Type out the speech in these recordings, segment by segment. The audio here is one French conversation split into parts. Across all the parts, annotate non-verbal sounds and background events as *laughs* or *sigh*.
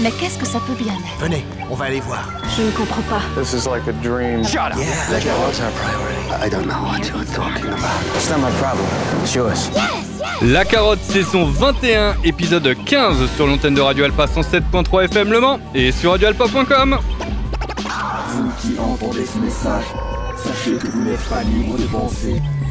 Mais qu'est-ce que ça peut bien être? Venez, on va aller voir. Je ne comprends pas. This is like a dream. Shut up. Yeah, la carotte, our priority? I don't know what you're talking about. It's not my problem. It's yours. La carotte saison 21, épisode 15 sur l'antenne de Radio Alpa 107.3 FM Le Mans et sur radioalpa.com. Vous qui entendez ce message, sachez que vous n'êtes pas libre de penser,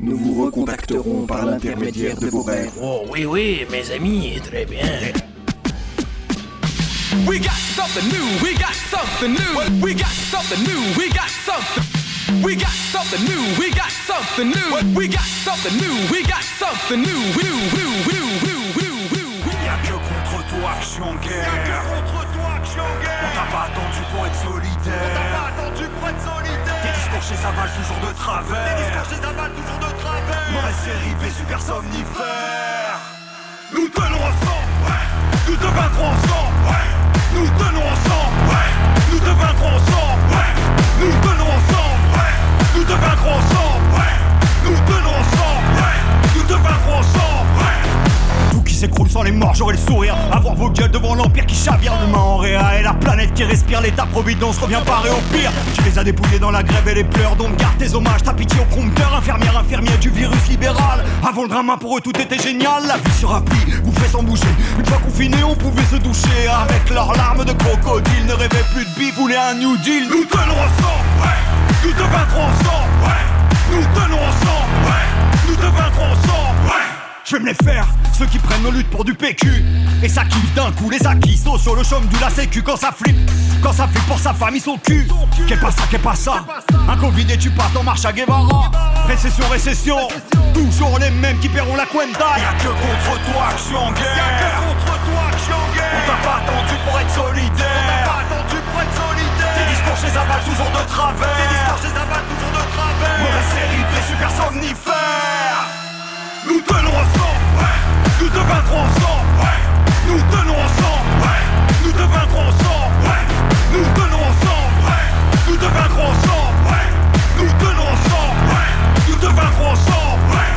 Nous vous recontacterons par l'intermédiaire de vos rêves. Oh oui, oui, mes amis, très bien. We got something new, we got something new. We got something new, we got something. We got something new, we got something new. We got something new, we got something new. New, new, new, new, new, new. Y'a que contre toi que je suis en guerre. On t'a pas attendu pour être solidaire. attendu pour être solidaire. Tes discours chez Aval toujours de travers. chez Zaval toujours de travers. Mauvaise série, B super somnifère. Nous tenons ensemble, ouais. Nous te vaincrons ensemble, ouais. Nous tenons ensemble, ouais. Nous te vaincrons ensemble, ouais. Nous tenons ensemble, ouais. Nous te vaincrons ensemble, ouais. Nous tenons sans les morts, j'aurai le sourire. Avoir vos gueules devant l'empire qui chavire. Demain en réa et la planète qui respire. L'état providence revient parer au pire. Tu les as dépouillés dans la grève et les pleurs. Donc garde tes hommages, ta pitié au prompteur. Infirmière, infirmier du virus libéral. Avant le drama, pour eux tout était génial. La vie se raplie, vous fait sans bouger. Une fois confinés, on pouvait se doucher. Avec leurs larmes de crocodile. Ne rêvaient plus de bif, voulaient un New Deal. Nous tenons ensemble, ouais. Nous te vaincrons ensemble, ouais. Nous tenons ensemble, ouais. Nous te vaincrons ensemble, ouais. Je vais me les faire, ceux qui prennent nos luttes pour du PQ Et ça kiffe d'un coup les acquis. Sauts sur le chaume du la sécu quand ça flippe. Quand ça flippe pour sa famille son cul. Qu'est pas ça, qu'est pas ça. Un Covid et tu pars en marche à Guevara Récession, récession. Toujours les mêmes qui paieront la cuenta. Y'a que contre toi que je suis en guerre. Contre toi que guerre. On t'a pas attendu pour être solidaire. Attendu pour être solidaire. Tes discours chez Aval toujours de travers. Chez Zaval toujours de travers. Mauvaise série, les super somnifères Nous tenons ensemble, ouais. Nous te vaincrons ensemble, ouais. Nous tenons ensemble, ouais. Nous te vaincrons ensemble, ouais. Nous tenons ensemble, ouais. Nous te vaincrons ensemble, ouais. Nous tenons ensemble, ouais. Nous te vaincrons ensemble, ouais.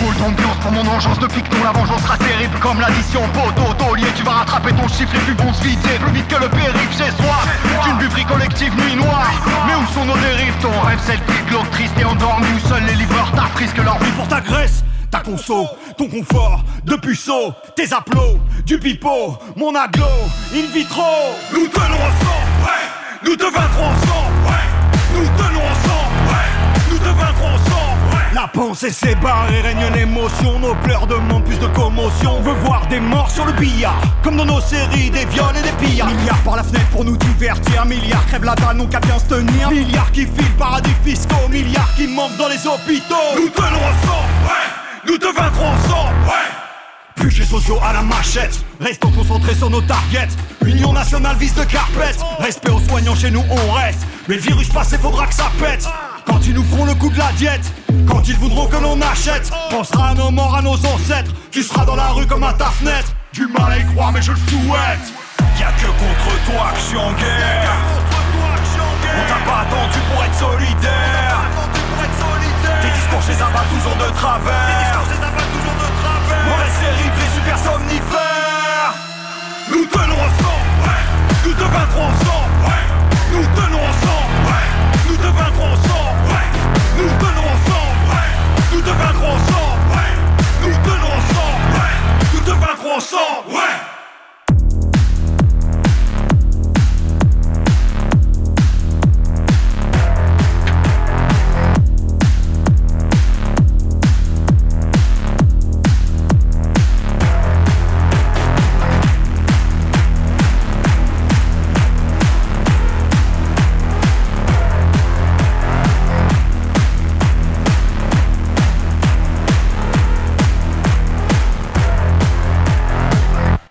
Drôle d'ambiance pour mon engeance de picton La vengeance sera terrible comme l'addition. Poteau, taulier, tu vas rattraper ton chiffre Et puis bon se vider plus vite que le périph' chez soi. D'une buverie collective nuit noire. Mais où sont nos dérives? Ton rêve celtique, glauque, triste et endormi Où seuls les livreurs t'affrisquent leur vie. Pour ta graisse ta conso, ton confort, de puceau, tes aplos, du pipeau, mon aglo, in vitro. Nous tenons ensemble, ouais. Nous te vaincrons ensemble, ouais. Nous tenons ensemble, ouais. Nous te vaincrons ensemble, ouais. La pensée s'ébarre et règne l'émotion. Nos pleurs demandent plus de commotion. On veut voir des morts sur le billard, comme dans nos séries, des viols et des pillards. Milliards par la fenêtre pour nous divertir. Milliards crèvent la dalle, non qu'à bien se tenir. Milliards qui filent paradis fiscaux. Milliards qui manquent dans les hôpitaux. Nous tenons ensemble, ouais. Nous te vaincrons ensemble, ouais. Budget sociaux à la machette. Restons concentrés sur nos targets. Union nationale vise de carpette Respect aux soignants, chez nous on reste. Mais le virus passé, faudra que ça pète. Quand ils nous feront le coup de la diète. Quand ils voudront que l'on achète. Pensera à nos morts, à nos ancêtres. Tu seras dans la rue comme à ta fenêtre. Du mal à y croire mais je le souhaite. Y'a que contre toi que je suis en guerre. On t'a pas attendu pour être solidaire discours chez chez Zaval toujours de travers. Mauvaise série, les super somnifères. Nous tenons ensemble, ouais. Nous te vaincrons ensemble, ouais. Nous tenons ensemble, ouais. Nous te vaincrons ensemble, ouais. Nous tenons ensemble, ouais. Nous te vaincrons ensemble, ouais. Nous tenons ensemble, ouais. Nous te vaincrons ensemble, ouais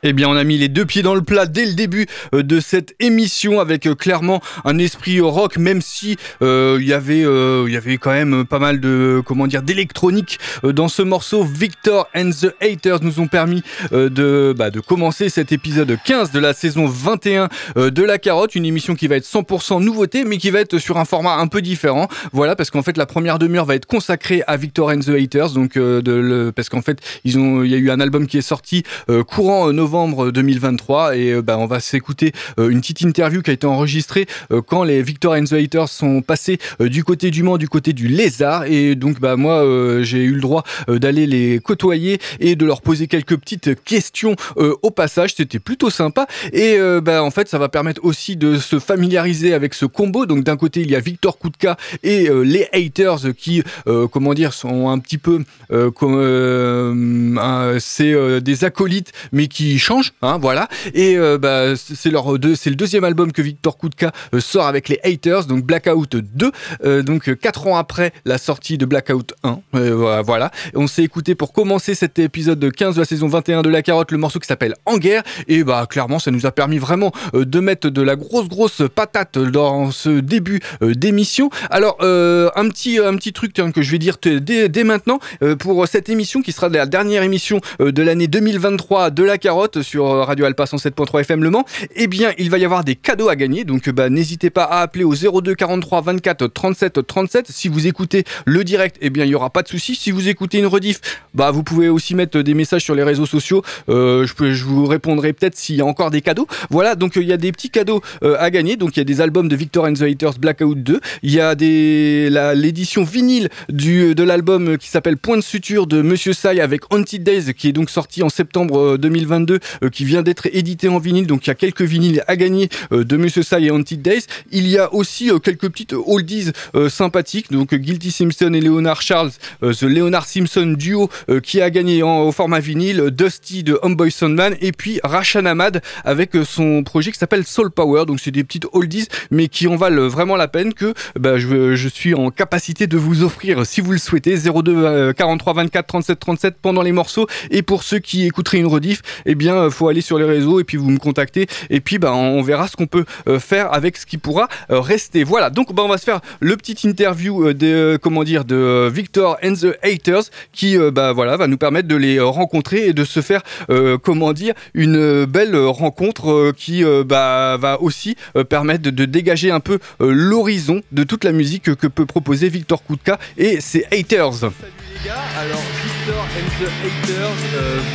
Eh bien, on a mis les deux pieds dans le plat dès le début euh, de cette émission avec euh, clairement un esprit rock, même si euh, il y avait, il y avait quand même pas mal de, comment dire, d'électronique dans ce morceau. Victor and the Haters nous ont permis de, bah, de commencer cet épisode 15 de la saison 21 de La Carotte, une émission qui va être 100% nouveauté, mais qui va être sur un format un peu différent. Voilà, parce qu'en fait, la première demi-heure va être consacrée à Victor and the Haters, donc de le, parce qu'en fait, ils ont, il y a eu un album qui est sorti courant novembre novembre 2023 et bah, on va s'écouter euh, une petite interview qui a été enregistrée euh, quand les Victor and the Haters sont passés du côté du Mans, du côté du Lézard. Et donc bah moi j'ai eu le droit d'aller les côtoyer et de leur poser quelques petites questions au passage, c'était plutôt sympa. Et bah en fait ça va permettre aussi de se familiariser avec ce combo. Donc d'un côté il y a Victor Kutka et les haters qui comment dire sont un petit peu c'est des acolytes mais qui change, hein, voilà. Et euh, bah, c'est le deuxième album que Victor Kutka euh, sort avec les Haters, donc Blackout 2, euh, donc quatre ans après la sortie de Blackout 1. voilà. on s'est écouté pour commencer cet épisode 15 de la saison 21 de La Carotte, le morceau qui s'appelle En guerre. Et bah clairement, ça nous a permis vraiment de mettre de la grosse grosse patate dans ce début d'émission. Alors un petit un petit truc que je vais dire dès, dès maintenant pour cette émission qui sera la dernière émission de l'année 2023 de La Carotte sur euh, Radio Alpa 107.3 FM Le Mans, eh bien, il va y avoir des cadeaux à gagner. Donc, bah, n'hésitez pas à appeler au 02 43 24 37 37. Si vous écoutez le direct, eh bien, il n'y aura pas de souci. Si vous écoutez une rediff, bah, vous pouvez aussi mettre des messages sur les réseaux sociaux. Euh, je, vous répondrai peut-être s'il y a encore des cadeaux. Voilà, donc il y a des petits cadeaux euh, à gagner. Donc, il y a des albums de Victor and the Haters Blackout 2. Il y a l'édition vinyle de l'album qui s'appelle Point de suture de Monsieur Sai avec Haunted Days qui est donc sorti en septembre 2022 euh, qui vient d'être édité en vinyle. Donc il y a quelques vinyles à gagner euh, de Monsieur Sai et Haunted Days. Il y a aussi euh, quelques petites oldies sympathiques. Donc Guilty Simpson et Leonard Charles, The Leonard Simpson duo qui a gagné au format vinyle, Dusty de Homeboy Soundman et puis Rashan Ahmad avec son projet qui s'appelle Soul Power. Donc c'est des petites oldies mais qui en valent vraiment la peine que bah, je, je, suis en capacité de vous offrir si vous le souhaitez 02 43 24 37 37 pendant les morceaux et pour ceux qui écouteraient une rediff eh bien euh, faut aller sur les réseaux et puis vous me contactez et puis bah, on verra ce qu'on peut euh, faire avec ce qui pourra euh, rester. Voilà, donc bah, on va se faire le petit interview de comment dire de Victor and the Haters qui bah voilà va nous permettre de les rencontrer et de se faire comment dire une belle rencontre qui va aussi permettre de, dégager un peu l'horizon de toute la musique que peut proposer Victor Kutka et ses haters. Salut les gars, alors Victor and the Haters,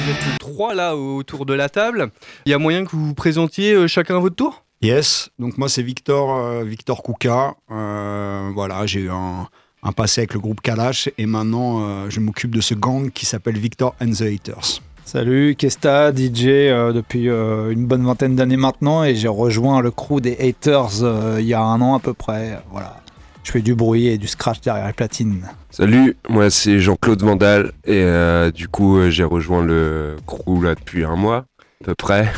vous êtes trois là autour de la table. Il y a moyen que vous vous présentiez euh, chacun à votre tour? Yes, donc moi c'est Victor, euh, Victor Kouka. Euh, voilà, j'ai eu un, passé avec le groupe Kalash et maintenant je m'occupe de ce gang qui s'appelle Victor and the Haters. Salut, Kesta, DJ depuis une bonne vingtaine d'années maintenant et j'ai rejoint le crew des Haters il y a un an à peu près. Voilà, je fais du bruit et du scratch derrière les platines. Salut, moi c'est Jean-Claude Vandal et euh, du coup euh, j'ai rejoint le crew là depuis un mois à peu près.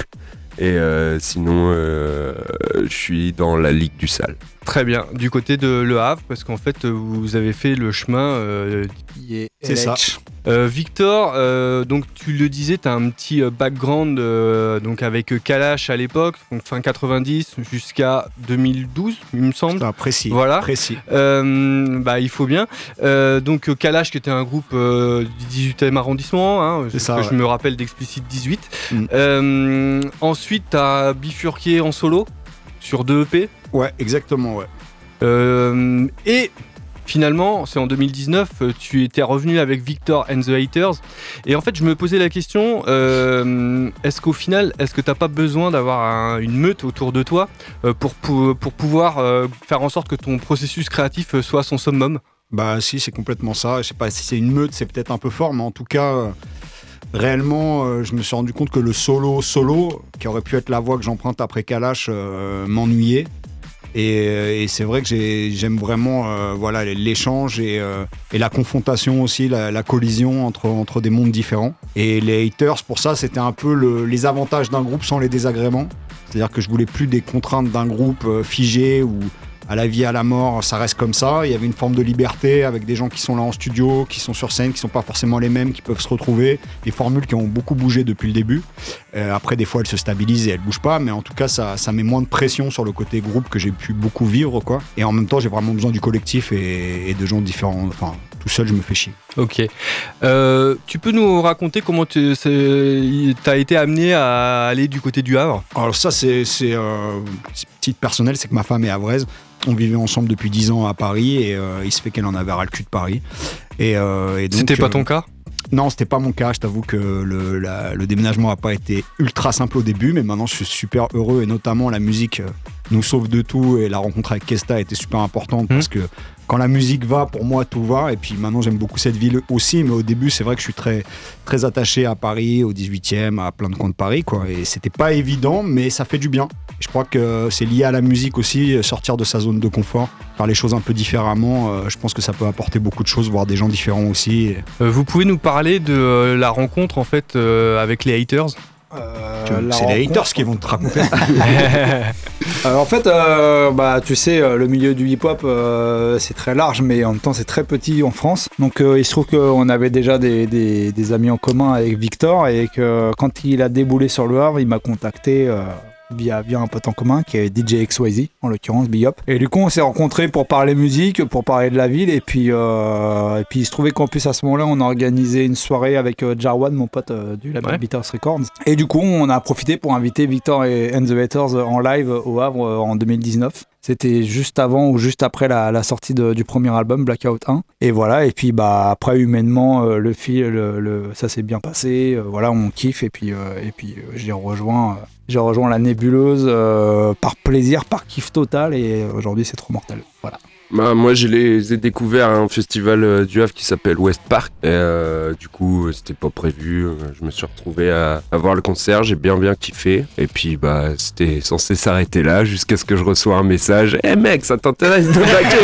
Et euh, sinon, je suis dans la Ligue du Sale. Très bien. Du côté de Le Havre, parce qu'en fait, vous avez fait le chemin. C'est ça. Euh, Victor, euh, donc tu le disais, tu as un petit euh, background donc avec Kalash à l'époque, fin 90 jusqu'à 2012, il me semble. Ah, précis. Voilà. Précis. bah, il faut bien. donc Kalash qui était un groupe du 18e arrondissement, hein, que je me rappelle d'Explicite 18. Mm. ensuite, tu as bifurqué en solo sur deux EP. Ouais, exactement, ouais. et finalement, c'est en 2019, euh, tu étais revenu avec Victor and the Haters. Et en fait, je me posais la question euh, est-ce qu'au final, est-ce que tu n'as pas besoin d'avoir une meute autour de toi euh, pour, pour, pouvoir faire en sorte que ton processus créatif soit son summum? Bah, si, c'est complètement ça. Je sais pas si c'est une meute, c'est peut-être un peu fort, mais en tout cas. Réellement, je me suis rendu compte que le solo solo, qui aurait pu être la voix que j'emprunte après Kalash, m'ennuyait. Et, c'est vrai que j'aime vraiment euh, voilà l'échange euh, et, la confrontation aussi, la, collision entre, des mondes différents. Et les haters, pour ça, c'était un peu les avantages d'un groupe sans les désagréments. C'est-à-dire que je voulais plus des contraintes d'un groupe euh, figé ou à la vie, à la mort, ça reste comme ça. Il y avait une forme de liberté avec des gens qui sont là en studio, qui sont sur scène, qui sont pas forcément les mêmes, qui peuvent se retrouver. Des formules qui ont beaucoup bougé depuis le début. Euh, après, des fois, elles se stabilisent et elles bougent pas, mais en tout cas, ça, ça met moins de pression sur le côté groupe que j'ai pu beaucoup vivre, quoi. Et en même temps, j'ai vraiment besoin du collectif et, et de gens différents. Enfin, tout seul, je me fais chier. Ok. Euh, tu peux nous raconter comment tu as été amené à aller du côté du Havre? Alors ça, c'est euh, petite personnelle, c'est que ma femme est havraise. On vivait ensemble depuis 10 ans à Paris et euh, il se fait qu'elle en avait ras le cul de Paris. Et, euh, et C'était pas ton cas? Non, c'était pas mon cas. Je t'avoue que le, la- le déménagement n'a pas été ultra simple au début, mais maintenant je suis super heureux et notamment la musique nous sauve de tout et la rencontre avec Kesta a été super importante parce que quand la musique va, pour moi tout va. Et puis maintenant j'aime beaucoup cette ville aussi, mais au début c'est vrai que je suis très très attaché à Paris, au 18e, à plein de coins de Paris, quoi. Et c'était pas évident, mais ça fait du bien. Je crois que c'est lié à la musique aussi, sortir de sa zone de confort, faire les choses un peu différemment. euh, Je pense que ça peut apporter beaucoup de choses, voir des gens différents aussi. Euh, Vous pouvez nous parler de euh, la rencontre en fait avec les haters? La c'est les haters qui vont te raconter. *laughs* Euh, en fait, euh, bah, tu sais, euh, le milieu du hip-hop, euh, c'est très large, mais en même temps, c'est très petit en France. Donc, euh, il se trouve qu'on avait déjà des, des- des amis en commun avec Victor, et que quand il a déboulé sur le Havre, il m'a contacté. Via, via un pote en commun qui est DJ XYZ en l'occurrence Big Up. Et du coup on s'est rencontrés pour parler musique pour parler de la ville et puis euh, et puis il se trouvait qu'en plus à ce moment-là on a organisé une soirée avec euh, Jarwan mon pote euh, du label Ouais. Beaters Records. Et du coup on a profité pour inviter Victor et and the Haters en live au Havre en 2019 c'était juste avant ou juste après la, la sortie de- du premier album Blackout 1 et voilà et puis bah après humainement le fil le, le- ça s'est bien passé voilà on kiffe et puis et puis j'ai rejoint j'ai rejoint la nébuleuse euh, par plaisir par kiff total et aujourd'hui c'est trop mortel. Voilà Bah, moi, je les ai découverts à un festival euh, du Havre qui s'appelle West Park. Et, euh, du coup, euh, c'était pas prévu. Je me suis retrouvé à, à voir le concert. J'ai bien, bien kiffé. Et puis, bah, c'était censé s'arrêter là jusqu'à ce que je reçois un message. Eh mec, ça t'intéresse de baquer?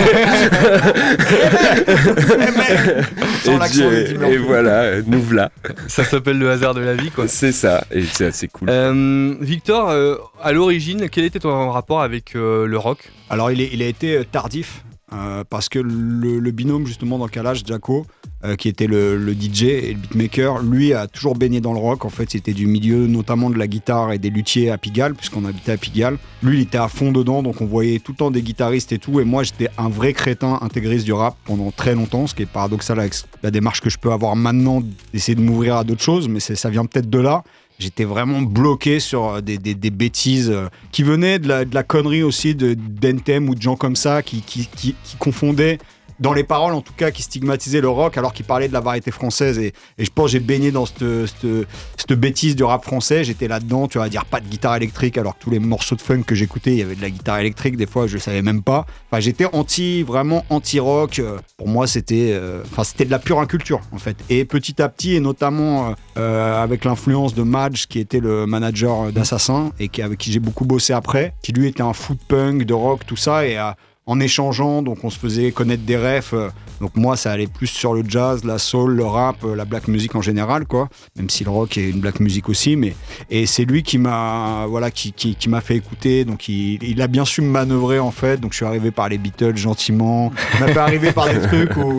*laughs* Sans l'accent Et, et voilà, nous voilà. Ça s'appelle le hasard de la vie quoi. C'est ça. Et c'est assez cool. Euh, Victor, euh, à l'origine, quel était ton rapport avec euh, le rock? Alors il, est- il a été tardif euh, parce que le, binôme justement dans Kalash, Jaco, euh, qui était le, DJ et le beatmaker, lui a toujours baigné dans le rock. En fait, c'était du milieu notamment de la guitare et des luthiers à Pigalle, puisqu'on habitait à Pigalle. Lui, il était à fond dedans, donc on voyait tout le temps des guitaristes et tout. Et moi, j'étais un vrai crétin intégriste du rap pendant très longtemps, ce qui est paradoxal avec la démarche que je peux avoir maintenant d'essayer de m'ouvrir à d'autres choses, mais ça vient peut-être de là. J'étais vraiment bloqué sur euh, des, des- bêtises euh, qui venaient de la, de la connerie aussi de d'Entem ou de gens comme ça qui, qui- qui confondaient dans les paroles en tout cas qui stigmatisaient le rock alors qu'ils parlaient de la variété française. Et, je pense j'ai baigné dans cette, bêtise du rap français. J'étais là-dedans tu vas dire pas de guitare électrique alors que tous les morceaux de funk que j'écoutais il y avait de la guitare électrique des fois je savais même pas. Enfin j'étais anti vraiment anti rock pour moi c'était euh, c'était de la pure inculture en fait. Et petit à petit et notamment euh, euh, avec l'influence de Madge qui était le manager d'Assassin et avec qui j'ai beaucoup bossé après qui lui était un foot punk de rock tout ça et euh, en échangeant, donc on se faisait connaître des refs. euh, Donc moi, ça allait plus sur le jazz, la soul, le rap, euh, la black music en général, quoi. Même si le rock est une black music aussi, mais et c'est lui qui m'a, voilà, qui, qui, qui m'a fait écouter. Donc il, il a bien su me manœuvrer en fait. Donc je suis arrivé par les Beatles gentiment. Il m'a fait arriver par des trucs où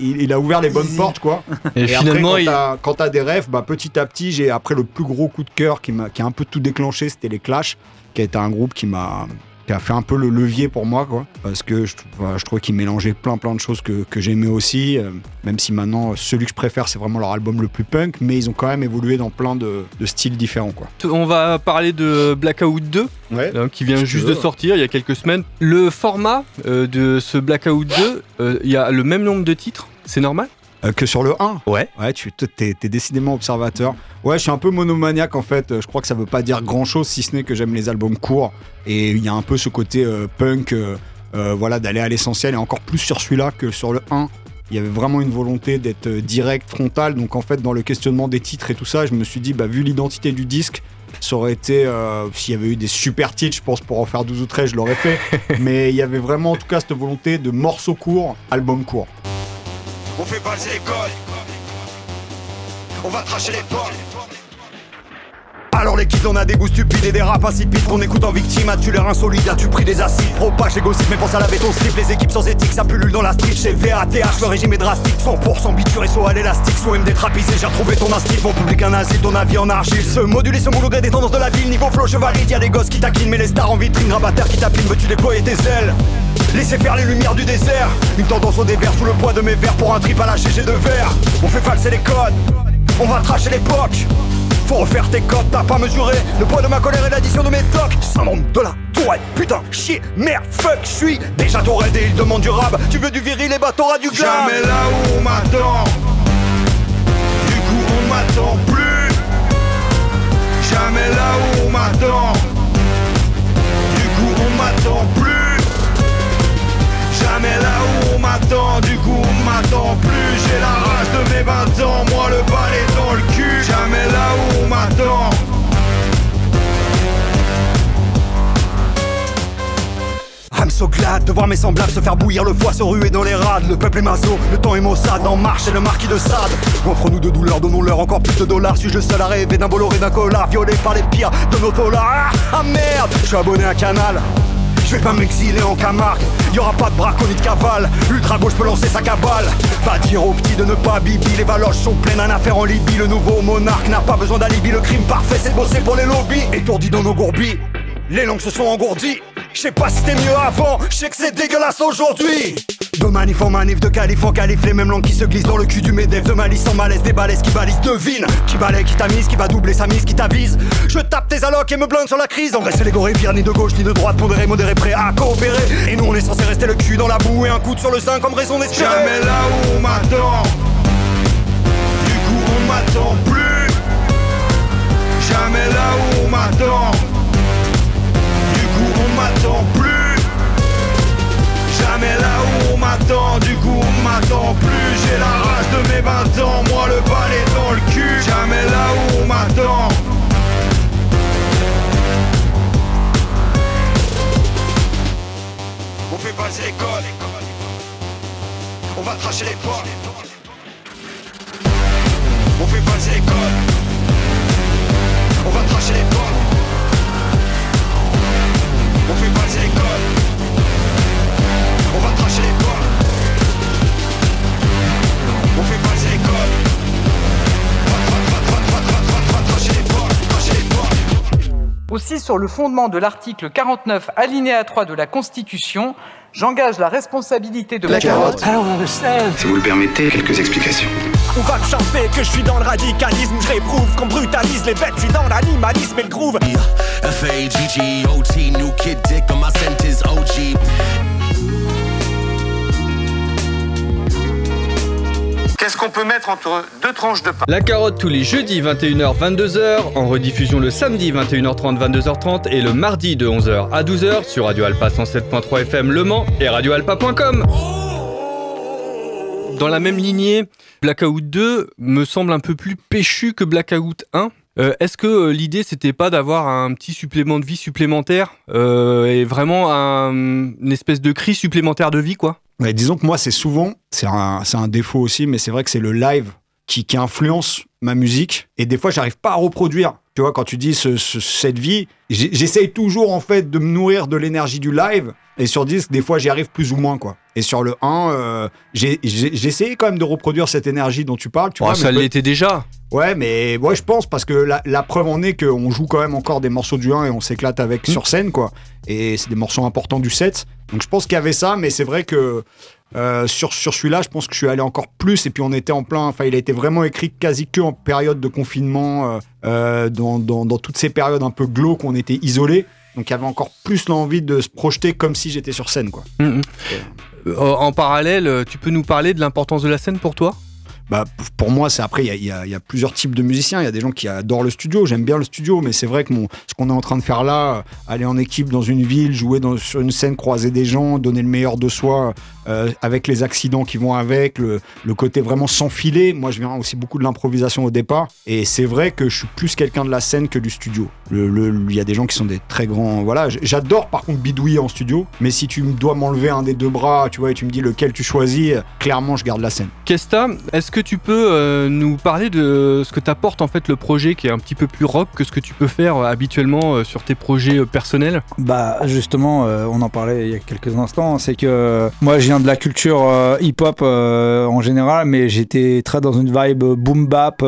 il, il a ouvert les bonnes portes, quoi. Et finalement, après, quand t'as- des rêves, bah, petit à petit, j'ai après le plus gros coup de cœur qui m'a, qui a un peu tout déclenché, c'était les Clash, qui a été un groupe qui m'a qui a fait un peu le levier pour moi, quoi. Parce que je, voilà, je trouvais qu'ils mélangeaient plein plein de choses que, que j'aimais aussi. euh, même si maintenant, celui que je préfère, c'est vraiment leur album le plus punk, mais ils ont quand même évolué dans plein de, de styles différents, quoi. On va parler de Blackout 2, hein, qui vient juste veux. de sortir il y a quelques semaines. Le format euh, de ce Blackout 2, euh, il y a le même nombre de titres, c'est normal? Euh, que sur le 1 Ouais. Ouais, tu t'es, t'es décidément observateur. Ouais, je suis un peu monomaniaque en fait. Je crois que ça veut pas dire grand chose si ce n'est que j'aime les albums courts. Et il y a un peu ce côté euh, punk, euh, voilà, d'aller à l'essentiel. Et encore plus sur celui-là que sur le 1. Il y avait vraiment une volonté d'être direct, frontal. Donc en fait, dans le questionnement des titres et tout ça, je me suis dit, bah, vu l'identité du disque, ça aurait été, euh, s'il y avait eu des super titres, je pense pour en faire 12 ou 13, je l'aurais fait. *laughs* Mais il y avait vraiment en tout cas cette volonté de morceaux courts, album court. On fait passer les codes. On va tracher les portes. Alors les kids on a des goûts stupides et des rap insipides qu'on écoute en victime. As-tu l'air insolide, as-tu pris des acides? Propage égoïste mais pense à laver ton slip. Les équipes sans éthique ça pullule dans la street. Chez VATH le régime est drastique. 100% biture et saut à l'élastique. Soit MD trapisé j'ai retrouvé ton instinct Mon public un asile, ton avis en argile. Se moduler boulot gré des tendances de la ville. Niveau flow chevalide, y'a des gosses qui taquinent Mais les stars en vitrine, rabatteurs qui tapinent Veux-tu déployer tes ailes? Laissez faire les lumières du désert. Une tendance au dévers sous le poids de mes verres Pour un trip à la GG de verre. On fait falser les codes. On va tracher l'époque faut refaire tes codes, t'as pas mesuré le poids de ma colère et l'addition de mes tocs. Syndrome de la tourette, putain, chier, merde, fuck, je suis déjà touré et il demande du rab. Tu veux du viril et bah t'auras du glam. Jamais là où on m'attend. Du coup on m'attend plus. Jamais là où on m'attend. De voir mes semblables se faire bouillir le foie, se ruer dans les rades. Le peuple est maso, le temps est maussade, en marche et le marquis de Sade. Offre-nous de douleur, donnons-leur encore plus de dollars. Suis-je le seul à rêver d'un Bolloré, d'un collard, violé par les pires de nos dollars Ah, merde, je suis abonné à Canal. Je vais pas m'exiler en Camargue, y aura pas de braco ni de cavale. Ultra gauche peut lancer sa cabale. Va dire aux petits de ne pas bibi, les valoches sont pleines d'un affaire en Libye. Le nouveau monarque n'a pas besoin d'alibi, le crime parfait c'est de bosser pour les lobbies. Étourdis dans nos gourbilles, les langues se sont engourdies. Je sais pas si c'était mieux avant, je sais que c'est dégueulasse aujourd'hui. De manif en manif, de calife en calife, les mêmes langues qui se glissent dans le cul du médef. De malice en malaise, des balaises qui balisent, devine. Qui balaye, qui tamise, qui va doubler sa mise, qui t'avise. Je tape tes allocs et me blinde sur la crise. Engraisser les gorées, ni de gauche ni de droite, pondéré, modéré, prêt à coopérer. Et nous on est censé rester le cul dans la boue et un coude sur le sein comme raison d'espérer. Jamais là où on m'attend. Du coup on m'attend plus. Jamais là où on m'attend. M'attend plus. Jamais là où on m'attend, du coup on m'attend plus. J'ai la rage de mes 20 ans, moi le balai dans le cul. Jamais là où on m'attend. On fait passer les codes On va tracher les portes On fait passer les codes On va tracher les portes Aussi, sur le fondement de l'article 49 alinéa 3 de la Constitution, j'engage la responsabilité de La carotte. carotte. Si vous le permettez, quelques explications. On va me chanter que je suis dans le radicalisme, je réprouve qu'on brutalise les bêtes, je suis dans l'animalisme et le groove. F-A-G-G-O-T, new kid dick, but my scent is OG. Qu'est-ce qu'on peut mettre entre deux tranches de pain La carotte tous les jeudis 21h 22h, en rediffusion le samedi 21h30 22h30 et le mardi de 11h à 12h sur Radio Alpa 107.3 FM Le Mans et radioalpa.com. Dans la même lignée, Blackout 2 me semble un peu plus péchu que Blackout 1. Euh, Est-ce que euh, l'idée c'était pas d'avoir un petit supplément de vie supplémentaire euh, et vraiment un- une espèce de cri supplémentaire de vie quoi? Disons que moi, c'est souvent, c'est un, un défaut aussi, mais c'est vrai que c'est le live qui, qui influence ma musique. Et des fois, j'arrive pas à reproduire. Tu vois, quand tu dis ce- ce- cette vie, j'essaye toujours en fait de me nourrir de l'énergie du live. Et sur 10, des fois, j'y arrive plus ou moins, quoi. Et sur le 1, euh, j'ai essayé quand même de reproduire cette énergie dont tu parles. Tu Oh, vois, ça l'était déjà. Ouais, mais ouais, je pense parce que la, la preuve en est qu'on joue quand même encore des morceaux du 1 et on s'éclate avec sur scène, quoi. Et c'est des morceaux importants du set. Donc je pense qu'il y avait ça, mais c'est vrai que euh, sur, sur celui-là, je pense que je suis allé encore plus. Et puis on était en plein. Enfin, il a été vraiment écrit quasi que en période de confinement, euh, euh, dans, dans, dans toutes ces périodes un peu glauques on était isolés. Donc il y avait encore plus l'envie de se projeter comme si j'étais sur scène, quoi. Mhm. Euh, En parallèle, euh, tu peux nous parler de l'importance de la scène pour toi? Bah, pour moi, c'est après, il y a, plusieurs types de musiciens. Il y a des gens qui adorent le studio. J'aime bien le studio, mais c'est vrai que ce qu'on est en train de faire là, aller en équipe dans une ville, jouer sur une scène, croiser des gens, donner le meilleur de soi, euh, avec les accidents qui vont avec, le, côté vraiment sans filet. Moi, je viens aussi beaucoup de l'improvisation au départ. Et c'est vrai que je suis plus quelqu'un de la scène que du studio. Il y a des gens qui sont des très grands. Voilà, j'adore par contre bidouiller en studio. Mais si tu dois m'enlever un des deux bras, tu vois, et tu me dis lequel tu choisis, clairement, je garde la scène. Kesta, est-ce que tu peux euh, nous parler de ce que t'apporte en fait le projet qui est un petit peu plus rock que ce que tu peux faire euh, habituellement euh, sur tes projets personnels? Bah justement, on en parlait il y a quelques instants, c'est que moi je viens de la culture hip-hop en général, mais j'étais très dans une vibe boom bap,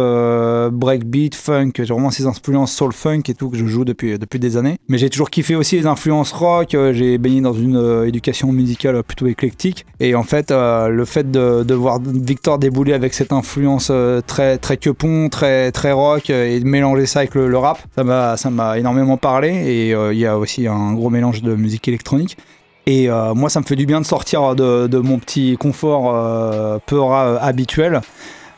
breakbeat, funk, j'ai vraiment ces influences soul funk et tout que je joue depuis, depuis des années. Mais j'ai toujours kiffé aussi les influences rock, j'ai baigné dans une éducation musicale plutôt éclectique, et en fait le fait de, de voir Victor débouler avec cette influence euh, très très quepon, très très rock euh, et de mélanger ça avec le, rap, ça m'a ça m'a énormément parlé et euh, il y a aussi un gros mélange de musique électronique. Et moi, ça me fait du bien de sortir de, mon petit confort peu habituel.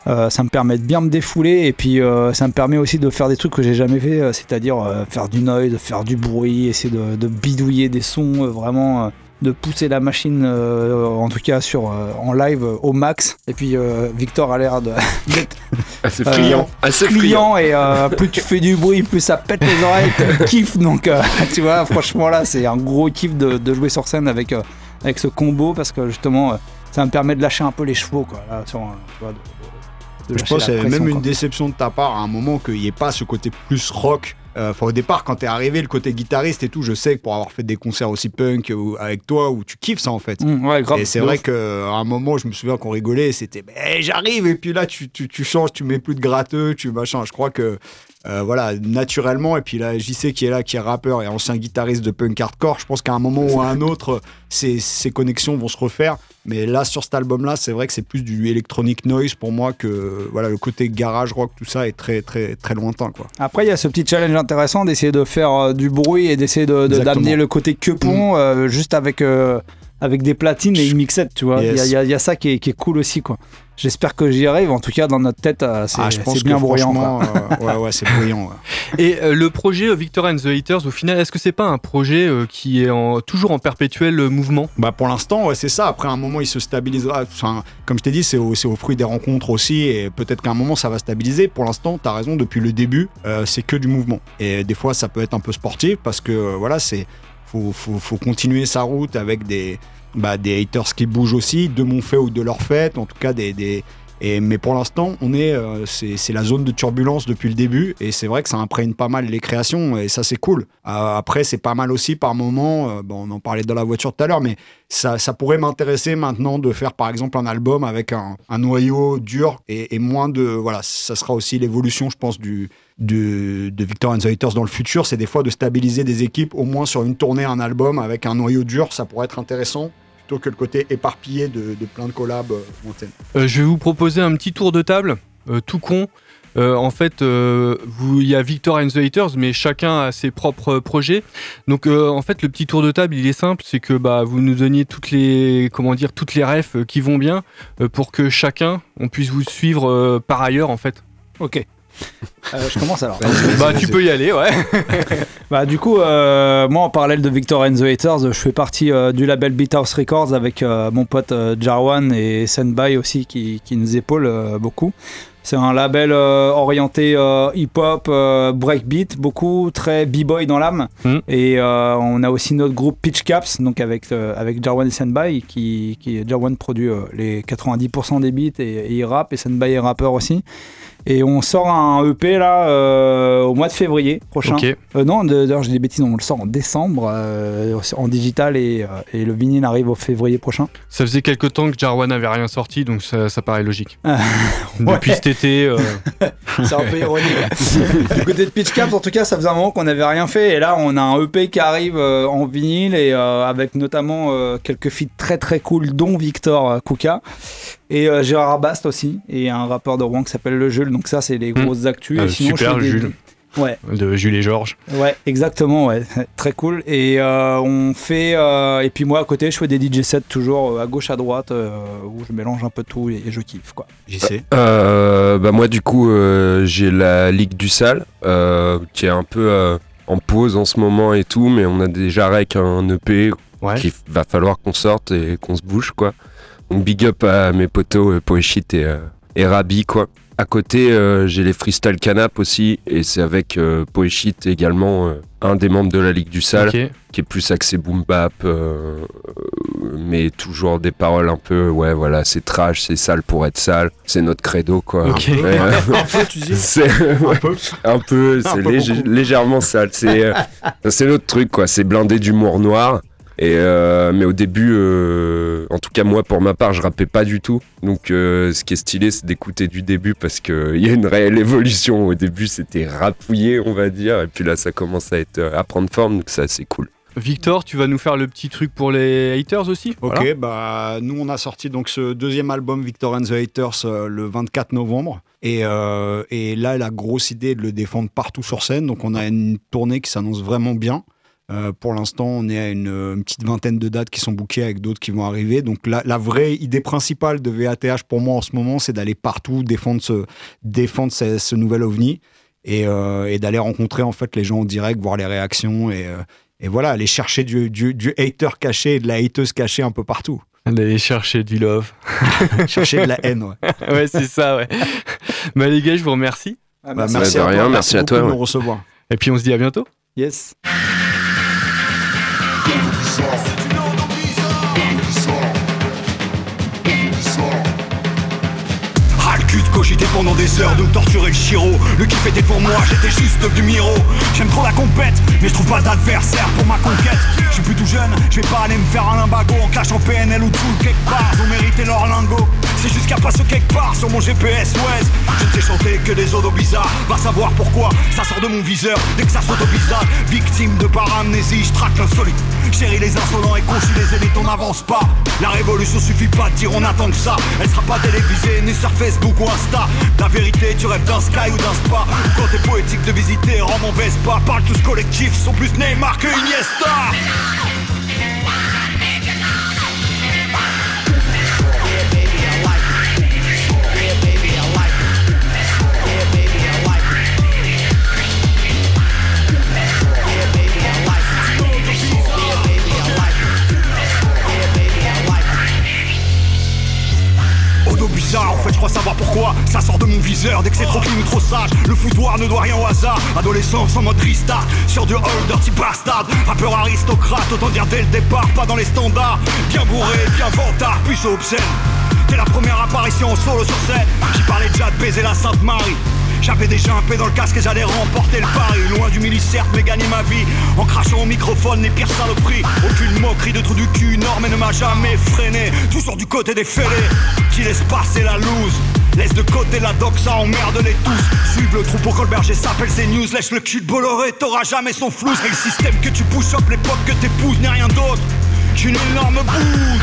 Ça me permet de bien me défouler et puis ça me permet aussi de faire des trucs que j'ai jamais fait, c'est-à-dire faire du noise, faire du bruit, essayer de, bidouiller des sons, vraiment de pousser la machine, euh, en tout cas sur euh, en live euh, au max. Et puis euh, Victor a l'air de- *laughs* d'être Assez friand, assez friand. et euh, plus tu fais du bruit, plus ça pète les oreilles, tu kiffes. Donc euh, *laughs* tu vois, franchement là, c'est un gros kiff de, de jouer sur scène avec euh, avec ce combo parce que justement, euh, ça me permet de lâcher un peu les chevaux quoi. Là, sur, tu vois, de- de- de Je pense avait pression, même quoi. une déception de ta part à un moment qu'il n'y ait pas ce côté plus rock. Euh, Enfin, au départ, quand t'es arrivé, le côté guitariste et tout, je sais que pour avoir fait des concerts aussi punk ou- avec toi, où tu kiffes ça en fait. Mmh, ouais, grave, et c'est vrai qu'à un moment, je me souviens qu'on rigolait, c'était Eh, j'arrive, et puis là, tu, tu, tu changes, tu mets plus de gratteux, tu machin. Je crois que euh, voilà, naturellement, et puis là, JC qui est là, qui est rappeur et ancien guitariste de punk hardcore, je pense qu'à un moment ou à un autre, ces, ces connexions vont se refaire. Mais là, sur cet album-là, c'est vrai que c'est plus du electronic noise pour moi que voilà, le côté garage rock, tout ça est très, très, très lointain. Quoi. Après, il y a ce petit challenge intéressant d'essayer de faire euh, du bruit et d'essayer de- d'amener le côté quepon euh, juste avec, avec des platines et une mixette, tu vois. Il y a- Yes. il y, a- il y a ça qui est, qui est cool aussi, quoi. J'espère que j'y arrive. En tout cas, dans notre tête, euh, c'est Ah, je pense c'est bien bruyant. euh, ouais, ouais, c'est bruyant. ouais. Et euh, le projet euh, Victor and the Haters, au final, est-ce que c'est pas un projet euh, qui est en- toujours en perpétuel mouvement? Bah pour l'instant, ouais, c'est ça. Après, à un moment, il se stabilisera. Enfin, comme je t'ai dit, c'est au, fruit des rencontres aussi. Et peut-être qu'à un moment, ça va stabiliser. Pour l'instant, tu as raison, depuis le début, euh, c'est que du mouvement. Et des fois, ça peut être un peu sportif parce que euh, voilà, c'est faut, faut, continuer sa route avec des, bah, des haters qui bougent aussi, de mon fait ou de leur fait. En tout cas, des. mais pour l'instant, on est, euh, c'est la zone de turbulence depuis le début, et c'est vrai que ça imprègne pas mal les créations, et ça c'est cool. Euh, après, c'est pas mal aussi par moment. euh, on en parlait dans la voiture tout à l'heure, mais ça, ça pourrait m'intéresser maintenant de faire par exemple un album avec un, noyau dur et moins de, voilà, ça sera aussi l'évolution, je pense, du de Victor and the Haters dans le futur, c'est des fois de stabiliser des équipes au moins sur une tournée, un album avec un noyau dur, ça pourrait être intéressant plutôt que le côté éparpillé de, de plein de collabs euh, lointaines. Euh, je vais vous proposer un petit tour de table, euh, tout con. Euh, en fait, euh, vous- il y a Victor and the Haters, mais chacun a ses propres projets. Donc, euh, en fait, le petit tour de table, il est simple, c'est que bah, vous nous donniez toutes les, comment dire, toutes les refs qui vont bien, euh, pour que chacun, on puisse vous suivre euh, par ailleurs, en fait. Ok. Euh, je commence alors. *laughs* bah, tu peux y aller, ouais. *laughs* Bah, du coup, euh, moi en parallèle de Victor and the Haters, je fais partie euh, du label Beathouse Records avec mon pote Jarwan et Senbai aussi qui, qui nous épaulent beaucoup. C'est un label orienté hip-hop, breakbeat, beaucoup très b-boy dans l'âme. Et euh, on a aussi notre groupe Pitch Caps, donc avec, avec Jarwan et Senbai, qui, qui Jarwan produit les 90% des beats et, et il rappe, et Senbai est rappeur aussi. Et on sort un EP là euh, au mois de février prochain. Ok. Euh, non, de- d'ailleurs, j'ai des bêtises, on le sort en décembre euh, en digital et, euh, et le vinyle arrive au février prochain. Ça faisait quelques temps que Jarwan n'avait rien sorti, donc ça, ça paraît logique. *laughs* Depuis cet été. euh, *laughs* C'est un peu ironique. *laughs* du côté de Pitch Caps, en tout cas, ça faisait un moment qu'on n'avait rien fait. Et là, on a un EP qui arrive euh, en vinyle et euh, avec notamment euh, quelques feats très très cool, dont Victor Kuka et euh, Gérard Bast aussi. Et un rappeur de Rouen qui s'appelle Le Jules. Donc, ça, c'est les grosses actus. euh, Et sinon, je super, des- Jules. Ouais. De Jules et Georges. Ouais, exactement, ouais, *laughs* très cool. Et euh, on fait, euh, et puis moi à côté, je fais des DJ sets toujours à gauche à droite euh, où je mélange un peu tout et, et je kiffe quoi. JC Euh, bah moi du coup euh, j'ai la Ligue du Sale euh, qui est un peu euh, en pause en ce moment et tout mais on a déjà avec un EP qu'il va falloir qu'on sorte et qu'on se bouge quoi. Big up à mes potos euh, Poeshit et, euh, et Rabi quoi. À côté euh, j'ai les Freestyle Canap aussi et c'est avec euh, Poeshit également euh, un des membres de la Ligue du Sale Ok. qui est plus axé boom bap mais toujours des paroles un peu, ouais, voilà, c'est trash, c'est sale pour être sale, c'est notre credo, quoi. Ok. Ouais, *laughs* Un peu, tu *laughs* dis c'est ouais, un peu, c'est légèrement sale. C'est c'est notre truc, quoi. C'est blindé d'humour noir. Et euh, mais au début, euh, en tout cas moi pour ma part, je rappais pas du tout. Donc euh, ce qui est stylé, c'est d'écouter du début parce que il y a une réelle évolution. Au début, c'était rapouillé, on va dire, et puis là, ça commence à être à prendre forme, donc ça c'est cool. Victor, tu vas nous faire le petit truc pour les haters aussi? Ok, Voilà. bah nous on a sorti donc ce deuxième album Victor and the Haters euh, le 24 novembre et, euh, et là la grosse idée est de le défendre partout sur scène donc on a une tournée qui s'annonce vraiment bien. Euh, pour l'instant, on est à une, une petite vingtaine de dates qui sont bookées avec d'autres qui vont arriver. Donc la, la vraie idée principale de VATH pour moi en ce moment, c'est d'aller partout défendre ce, défendre ce, ce nouvel ovni et, euh, et d'aller rencontrer en fait les gens en direct, voir les réactions et, euh, et voilà, aller chercher du, du, du hater caché et de la hateuse cachée un peu partout. D'aller chercher du love. *laughs* chercher de la haine, ouais. *laughs* ouais, c'est ça, ouais. bah les gars, je vous remercie. Bah, merci à toi, merci beaucoup de nous recevoir. Et puis on se dit à bientôt. Yes. Pendant des heures de torturer le chiro Le kiff était pour moi, j'étais juste devenu miro. J'aime trop la compète, mais je trouve pas d'adversaire pour ma conquête. Je suis plus tout jeune, je vais pas aller me faire un limbago En clash PNL ou tout quelque part, ils ont mérité leur lingot. C'est juste qu'à pas ce quelque part sur mon GPS Waze Je ne sais chanter que des odos bizarres. Va savoir pourquoi, ça sort de mon viseur. Dès que ça saute au visage, victime de paramnésie Je traque l'insolite, chéris les insolents et conchis les élites, on n'avance pas. La révolution suffit pas de dire on attend que ça. Elle sera pas télévisée ni sur Facebook ou Insta. La vérité, tu rêves d'un sky ou d'un spa. Quand t'es poétique de visiter, rends mon Vespa. Parle tous collectifs, sont plus Neymar que Iniesta en fait je crois savoir pourquoi. Ça sort de mon viseur dès que c'est trop clean trop sage. Le foutoir ne doit rien au hasard. Adolescence en mode restart. Sur du old dirty bastard. Rappeur aristocrate, autant dire dès le départ Pas dans les standards. Bien bourré, bien vantard, puceau obscène. Dès la première apparition en solo sur scène. J'y parlais déjà de baiser la Sainte Marie j'avais déjà un peu dans le casque et j'allais remporter le pari. Loin du mini-certes mais gagner ma vie. En crachant au microphone les pires saloperies. Aucune moquerie de trou du cul Norme ne m'a jamais freiné. Toujours du côté des fêlés. Qui laisse passer la loose? Laisse de côté la doc, ça emmerde les tous. Suive le troupeau quand le berger s'appelle ses news Lèche le cul de Bolloré, t'auras jamais son flou. Et le système que tu push up, l'époque que t'épouses n'est rien d'autre. Qu'une énorme bouse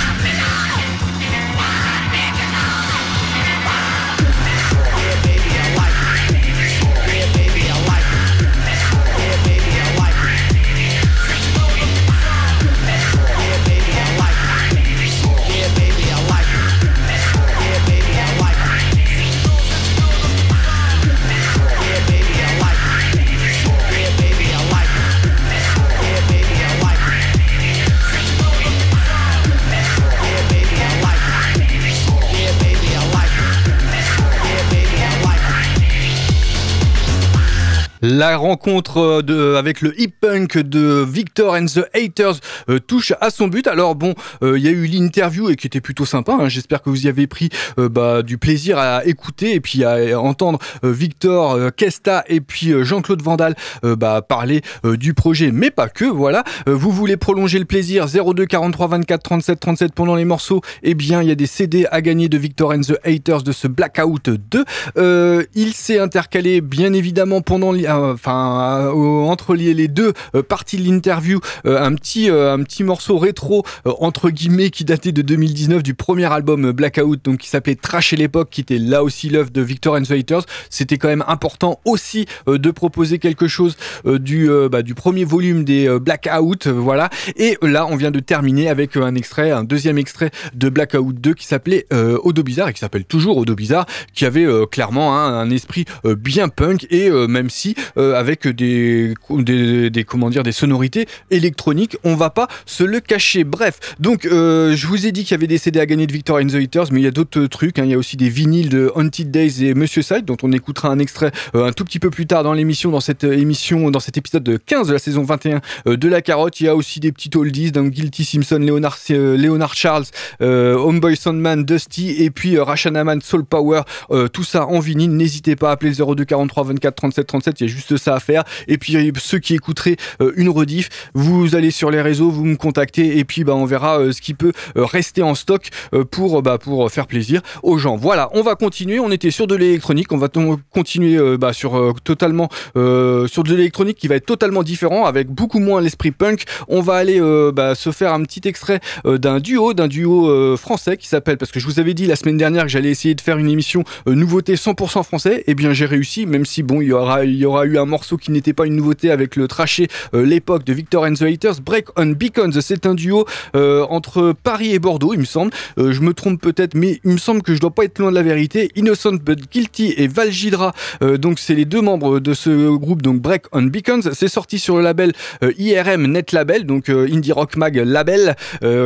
La rencontre euh, de, avec le hip punk de Victor and the Haters euh, touche à son but. Alors bon, euh, il y a eu l'interview et qui était plutôt sympa. hein. J'espère que vous y avez pris euh, bah, du plaisir à écouter et puis à entendre euh, Victor euh, Kesta et puis euh, Jean-Claude Vandal euh, bah, parler euh, du projet, mais pas que. Voilà. Euh, vous voulez prolonger le plaisir? 02 43 24 37 37 pendant les morceaux? Eh bien, il y a des CD à gagner de Victor and the Haters de ce Blackout 2. Euh, il s'est intercalé bien évidemment pendant euh, enfin euh, entre les, deux euh, parties de l'interview euh, un petit un petit morceau rétro entre guillemets qui datait de 2019 du premier album Blackout donc qui s'appelait Trash et l'époque qui était là aussi l'œuvre de Victor and the Haters c'était quand même important aussi de proposer quelque chose du bah, du premier volume des Blackout voilà. Et là on vient de terminer avec un extrait un deuxième extrait de Blackout 2 qui s'appelait euh, Odo Bizarre et qui s'appelle toujours Odo Bizarre qui avait euh, clairement hein, un esprit euh, bien punk et même si avec des, des, comment dire, des sonorités électroniques. On va pas se le cacher. Bref, donc euh, je vous ai dit qu'il y avait des CD à gagner de Victor and the Haters, mais il y a d'autres trucs. hein. Il y a aussi des vinyles de Haunted Days et Monsieur Side, dont on écoutera un extrait euh, un tout petit peu plus tard dans l'émission, dans cette émission, dans cet épisode de 15 de la saison 21 euh, de La Carotte. Il y a aussi des petits oldies, donc Guilty Simpson, Leonard, euh, Charles, euh, Homeboy Sandman, Dusty, et puis euh, Rashanaman, Soul Power, euh, tout ça en vinyle. N'hésitez pas à appeler le 02 43 24 37 37, il y a juste ça à faire. Et puis euh, ceux qui écouteraient euh, une rediff, vous allez sur les réseaux, vous me contactez, et puis bah, on verra euh, ce qui peut rester en stock pour, bah, pour faire plaisir aux gens. Voilà, on va continuer. On était sur de l'électronique, on va continuer bah, sur totalement sur de l'électronique qui va être totalement différent, avec beaucoup moins l'esprit punk. On va aller bah, se faire un petit extrait d'un duo, d'un duo français qui s'appelle, parce que je vous avais dit la semaine dernière que j'allais essayer de faire une émission nouveauté 100% français, et bien j'ai réussi, même si bon, il y aura, il y aura eu un morceau qui n'était pas une nouveauté avec le traché euh, l'époque de Victor and the Haters. Break on Beacons, c'est un duo euh, entre Paris et Bordeaux, il me semble. Euh, je me trompe peut-être, mais il me semble que je dois pas être loin de la vérité. Innocent but Guilty et Valjidra, donc c'est les deux membres de ce groupe, donc Break on Beacons. C'est sorti sur le label IRM Net Label, donc Indie Rock Mag Label.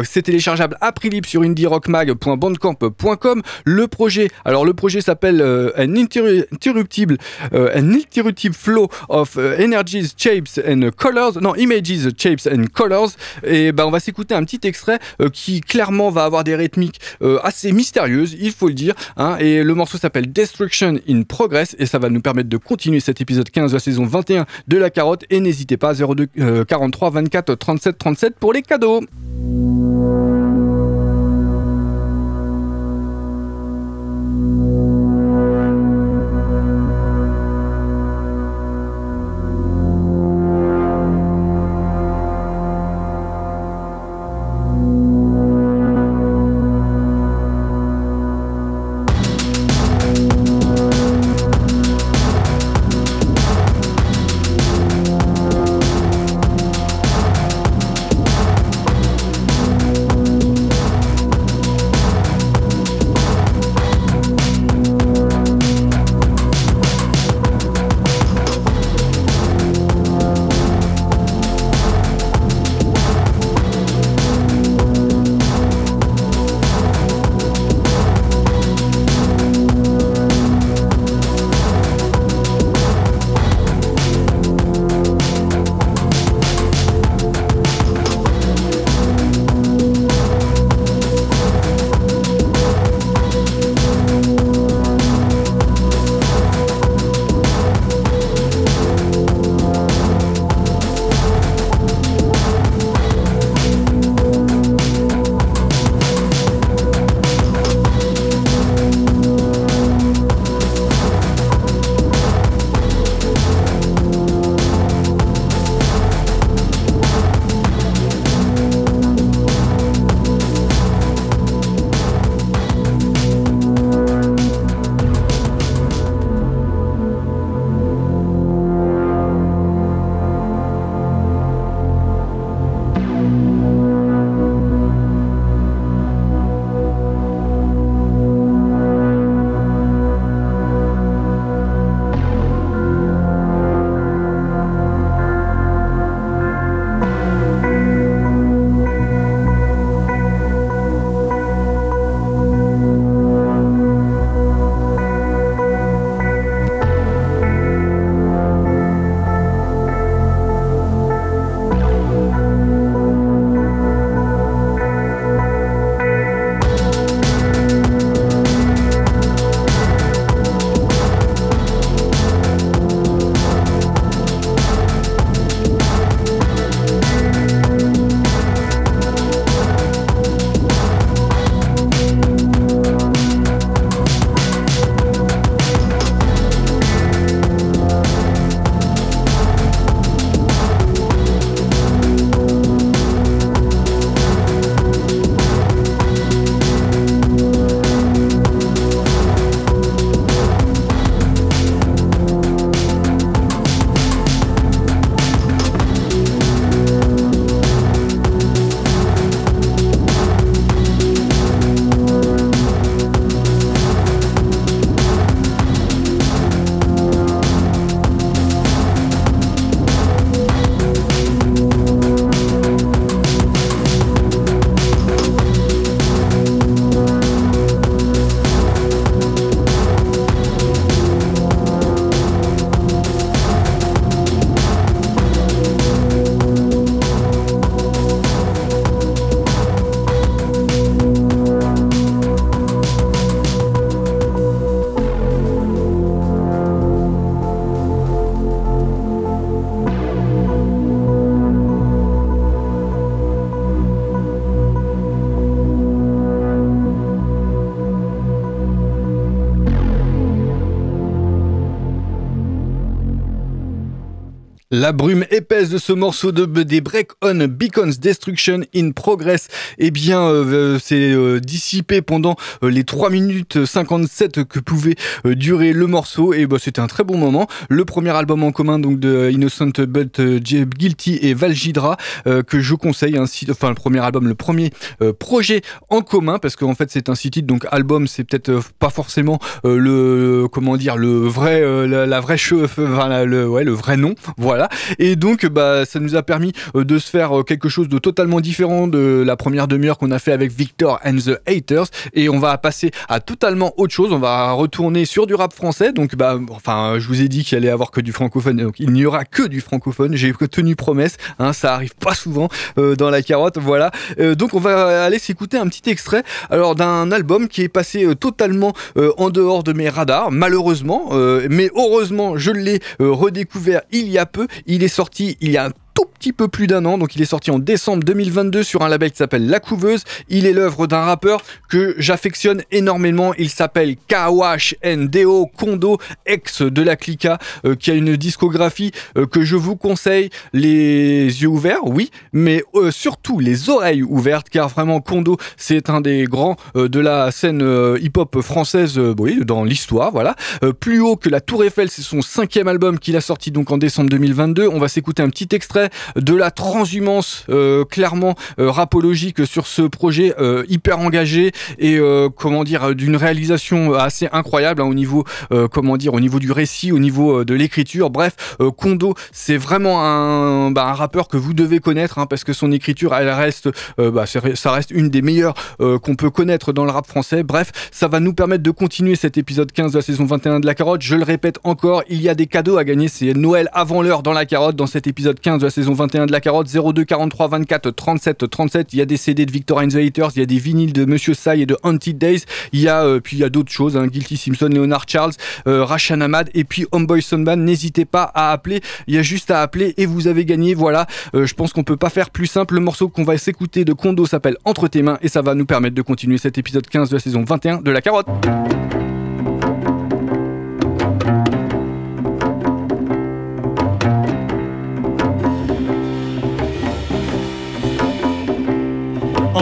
C'est téléchargeable à prix libre sur indierockmag.bandcamp.com. Le projet, alors le projet s'appelle Interru- Interruptible, An Interruptible Flow of euh, Energies, Shapes and Colors, non, Images, Shapes and Colors. Et ben on va s'écouter un petit extrait euh, qui clairement va avoir des rythmiques euh, assez mystérieuses, il faut le dire. hein. et le morceau s'appelle Destruction in Progress et ça va nous permettre de continuer cet épisode 15 de la saison 21 de la carotte. Et n'hésitez pas 02 euh, 43 24 37 37 pour les cadeaux. La brume épaisse de ce morceau de des Break On Beacons Destruction in Progress, eh bien, euh, c'est euh, pendant euh, les 3 minutes 57 que pouvait euh, durer le morceau. Et bah, c'était un très bon moment. Le premier album en commun donc de Innocent But euh, Guilty et Valjidra euh, que je conseille. Un site, enfin, le premier album, le premier euh, projet en commun parce qu'en fait, c'est un site donc album, c'est peut-être euh, pas forcément euh, le comment dire le vrai euh, la, vraie che- enfin, la- le ouais le vrai nom. Voilà. Et donc, bah, ça nous a permis euh, de se faire euh, quelque chose de totalement différent de la première demi-heure qu'on a fait avec Victor and the Haters. Et on va passer à totalement autre chose. On va retourner sur du rap français. Donc, bah, enfin, je vous ai dit qu'il allait avoir que du francophone. Donc, il n'y aura que du francophone. J'ai tenu promesse. Hein, ça arrive pas souvent euh, dans la carotte. Voilà. Donc, on va aller s'écouter un petit extrait. D'un album qui est passé totalement en dehors de mes radars, malheureusement. Mais heureusement, je l'ai redécouvert il y a peu. Il est sorti il y a un petit peu plus d'un an, donc il est sorti en décembre 2022 sur un label qui s'appelle La Couveuse. Il est l'œuvre d'un rappeur que j'affectionne énormément. Il s'appelle Kawash Ndeo Kondo, ex de la Clica, euh, qui a une discographie euh, que je vous conseille. Les yeux ouverts, oui, mais euh, surtout les oreilles ouvertes, car vraiment Kondo, c'est un des grands de la scène hip-hop française, oui, dans l'histoire, voilà. Plus haut que la Tour Eiffel, c'est son cinquième album qu'il a sorti donc en décembre 2022. On va s'écouter un petit extrait de la transhumance euh, clairement euh, rapologique sur ce projet euh, hyper engagé et comment dire d'une réalisation assez incroyable hein, au niveau comment dire au niveau du récit, au niveau de l'écriture. Bref, Kondo, c'est vraiment un, bah, un rappeur que vous devez connaître hein, parce que son écriture, elle reste, bah, ça reste une des meilleures qu'on peut connaître dans le rap français. Bref, ça va nous permettre de continuer cet épisode 15 de la saison 21 de la carotte. Je le répète encore, il y a des cadeaux à gagner. C'est Noël avant l'heure dans la carotte dans cet épisode 15 de la saison 21 de la carotte. 02 43 24 37 37. Il y a des CD de Victor and il y a des vinyles de Monsieur Sai et de Haunted Days. Il y a euh, puis il y a d'autres choses, hein, Guilty Simpson, Leonard Charles, euh, Rashan Ahmad et puis Homeboy Sunban. N'hésitez pas à appeler. Il y a juste à appeler et vous avez gagné. Voilà. Euh, je pense qu'on peut pas faire plus simple. Le morceau qu'on va s'écouter de Kondo s'appelle Entre tes mains et ça va nous permettre de continuer cet épisode 15 de la saison 21 de la carotte.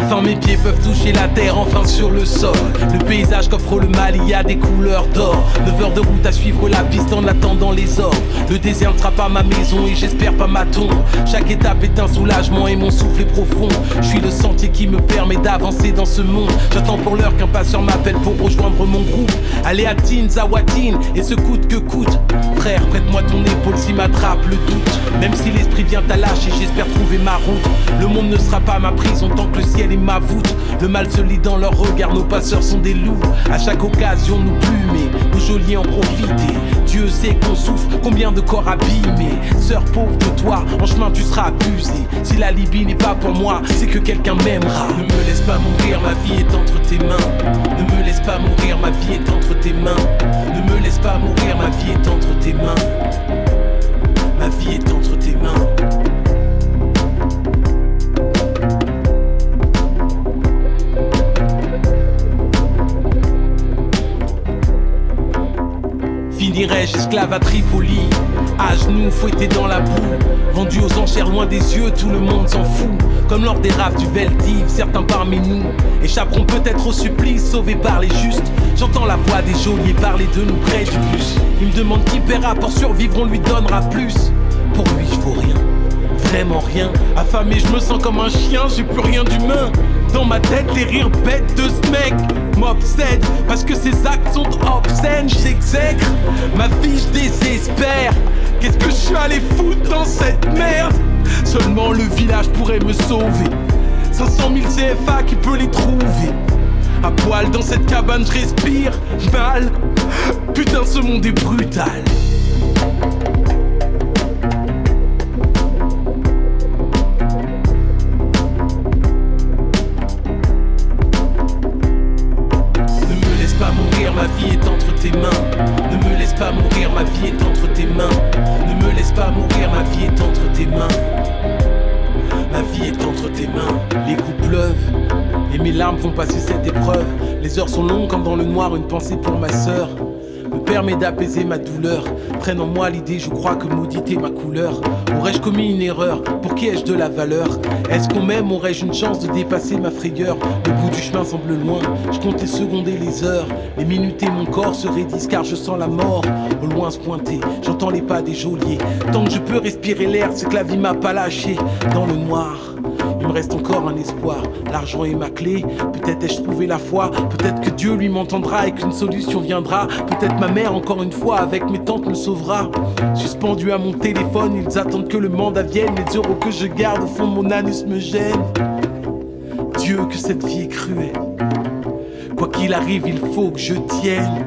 Enfin mes pieds peuvent toucher la terre, enfin sur le sol. Le paysage qu'offre le mal, il y a des couleurs d'or. 9 heures de route à suivre la piste en attendant les ordres. Le désert ne sera pas ma maison et j'espère pas ma tombe. Chaque étape est un soulagement et mon souffle est profond. Je suis le sentier qui me permet d'avancer dans ce monde. J'attends pour l'heure qu'un passeur m'appelle pour rejoindre mon groupe. Aller à Tin, Zawatine et ce coûte que coûte. Frère, prête-moi ton épaule s'il m'attrape le doute. Même si l'esprit vient à lâcher, j'espère trouver ma route. Le monde ne sera pas ma prison tant que le ciel est ma voûte. Le mal se lit dans leurs regards, nos passeurs sont des loups. À chaque occasion nous plumer, nous geôliers en profiter. Dieu sait qu'on souffre, combien de corps abîmés. Sœur pauvre de toi, en chemin tu seras abusé. Si la Libye n'est pas pour moi, c'est que quelqu'un m'aimera. Ne me laisse pas mourir, ma vie est entre tes mains. Ne me laisse pas mourir, ma vie est entre tes mains. Ne me laisse pas mourir, ma vie est entre tes mains. Ma vie est entre tes mains Finirai-je esclave à Tripoli? À genoux, fouetté dans la boue Vendu aux enchères loin des yeux, tout le monde s'en fout. Comme lors des raves du Veldiv, certains parmi nous Échapperont peut-être au supplice, sauvés par les justes. J'entends la voix des geôliers parler de nous près du bus. Il me demande qui paiera pour survivre, on lui donnera plus. Pour lui, je vaux rien vraiment rien. Affamé, je me sens comme un chien, j'ai plus rien d'humain. Dans ma tête, les rires bêtes de ce mec m'obsèdent parce que ses actes sont obscènes. J'exècre ma vie, je désespère. Qu'est-ce que je suis allé foutre dans cette merde? Seulement le village pourrait me sauver. 500 000 CFA qui peut les trouver. À poil dans cette cabane, je respire mal. Putain, ce monde est brutal. Les coups pleuvent et mes larmes font passer cette épreuve. Les heures sont longues comme dans le noir, une pensée pour ma sœur. Me permet d'apaiser ma douleur. Prenne en moi l'idée, je crois que maudité ma couleur. Aurais-je commis une erreur? Pour qui ai-je de la valeur? Est-ce qu'on m'aime? Aurais-je une chance de dépasser ma frayeur? Le bout du chemin semble loin. Je compte les secondes et les heures. Les minutes et mon corps se raidissent car je sens la mort au loin se pointer. J'entends les pas des geôliers. Tant que je peux respirer l'air, c'est que la vie m'a pas lâché. Dans le noir, me reste encore un espoir. L'argent est ma clé. Peut-être ai-je trouvé la foi. Peut-être que Dieu lui m'entendra et qu'une solution viendra. Peut-être ma mère, encore une fois, avec mes tantes me sauvera. Suspendu à mon téléphone, ils attendent que le mandat vienne. Les euros que je garde au fond mon anus me gênent. Dieu, que cette vie est cruelle. Quoi qu'il arrive, il faut que je tienne.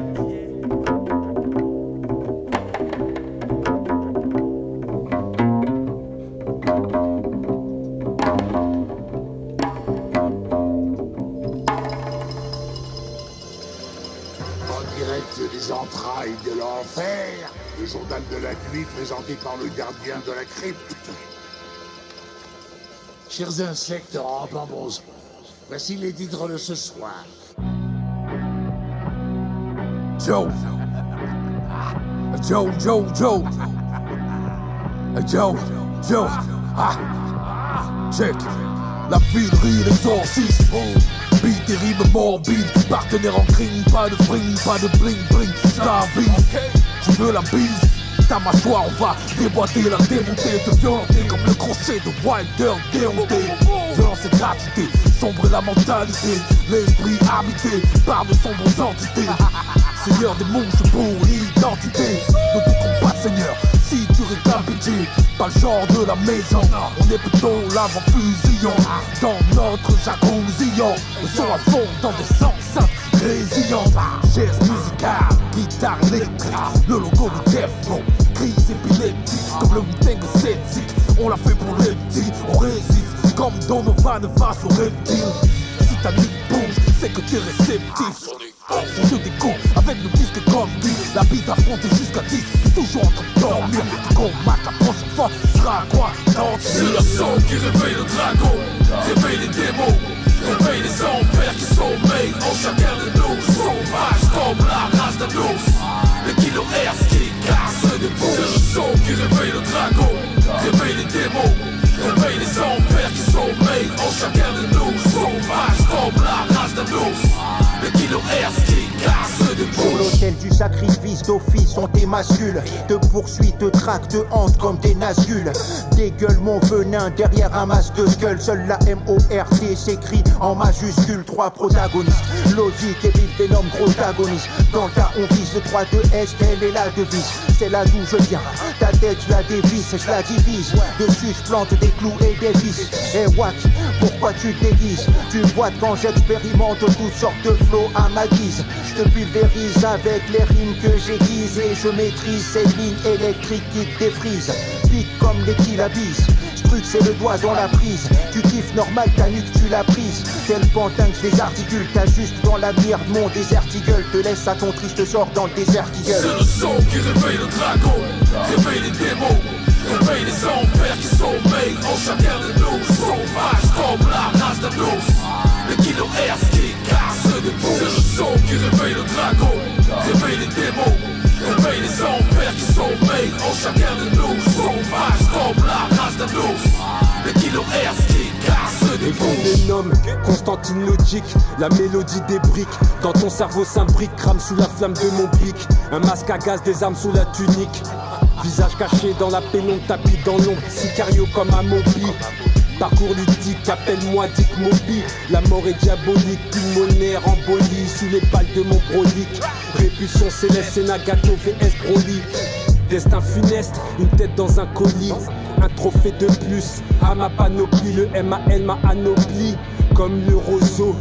Par le gardien de la crypte. Chers insectes rampant bronze, voici les titres de ce soir. Joe. Joe, Joe, Joe. Joe, Joe. Ah. Check. La filerie, l'exorcisme. Beat et rime morbide. Partenaire en crime, pas de fring, pas de bling bling. Ta vie, tu veux la bise? Ta mâchoire, on va déboîter, la démonter, te violenter comme le crochet de Wilder déhonté. Violence et gratuité, sombre la mentalité, l'esprit habité par de sombres entités. *laughs* Seigneur des monstres pour l'identité. Te trompe pas, Seigneur, si tu réclames pitié. Pas le genre de la maison, on est plutôt l'avant-fusillon. Dans notre jargon le son à fond dans des enceintes résilientes. Chaise musicale, guitare électrique, le logo de Defron. Crise épileptique, comme le Wu-Tang. On l'a fait pour les petits, on résiste, comme Donovan face aux reptiles. Si ta nuque bouge, c'est que t'es réceptif. On te découpe avec le disque comme lui La bise affrontée jusqu'à 10 T'es toujours en train de dormir Tu combattes la prochaine fois Sera quoi? C'est le son qui réveille le dragon Réveille les démons Réveille les enfers qui sommeillent en chacun de nous Sauvages comme la race d'un ours Le kilohertz qui casse des bouches le son qui réveille le dragon Réveille les démons. Réveille les enfers qui sommeillent en chacun de nous Sauvages comme la race d'un ours Le kilohertz qui l'hôtel du sacrifice d'office, on t'émascule. Te poursuit, te traque, te hante comme des nascules. Dégueule mon venin derrière un masque de gueule. Seule la M-O-R-T s'écrit en majuscule. Trois protagonistes. Logique et vite Venom protagoniste. Dans tas, on vise le 3-2-S, telle est la devise? C'est là d'où je viens. Ta tête, je la dévisse, je la divise. Dessus, je plante des clous et des vis. Et what Pourquoi tu déguises? Tu boites quand j'expérimente toutes sortes de flots à ma guise. Je te pulvérise avec les rimes que j'aiguise et je maîtrise ces lignes électriques qui te défrisent. Pique comme les kilabis. Struc c'est le doigt dans la prise. Tu kiffes normal, ta nuque tu la prises. Tel pantin que je les articule, t'as juste dans la merde mon désert gueule. Te laisse à ton triste sort dans le désert qui gueule. C'est le son qui réveille le dragon, réveille les démons, réveille les enfers qui sommeillent en chacun de nous. Sauvages comme la race d'un ours, le kilohertz qui des. C'est le son qui réveille le dragon, réveille les démons, réveille les enfers qui sommeillent en chacun de nous. Sauvages comme la race d'un ours, le kilohertz qui casse des Evil bouches. Venom, Constantine logique, la mélodie des briques. Dans ton cerveau s'imbrique, crame sous la flamme de mon pic. Un masque à gaz, des armes sous la tunique. Visage caché dans la pénombre, tapis dans l'ombre. Sicario comme un Moby. Parcours ludique, appelle-moi Dick Moby. La mort est diabolique, pulmonaire, embolie. Sous les balles de mon brolique. Répulsion céleste, c'est Nagato VS Broly. Destin funeste, une tête dans un colis. Un trophée de plus à ma panoplie. Le MAN m'a anobli comme le roseau.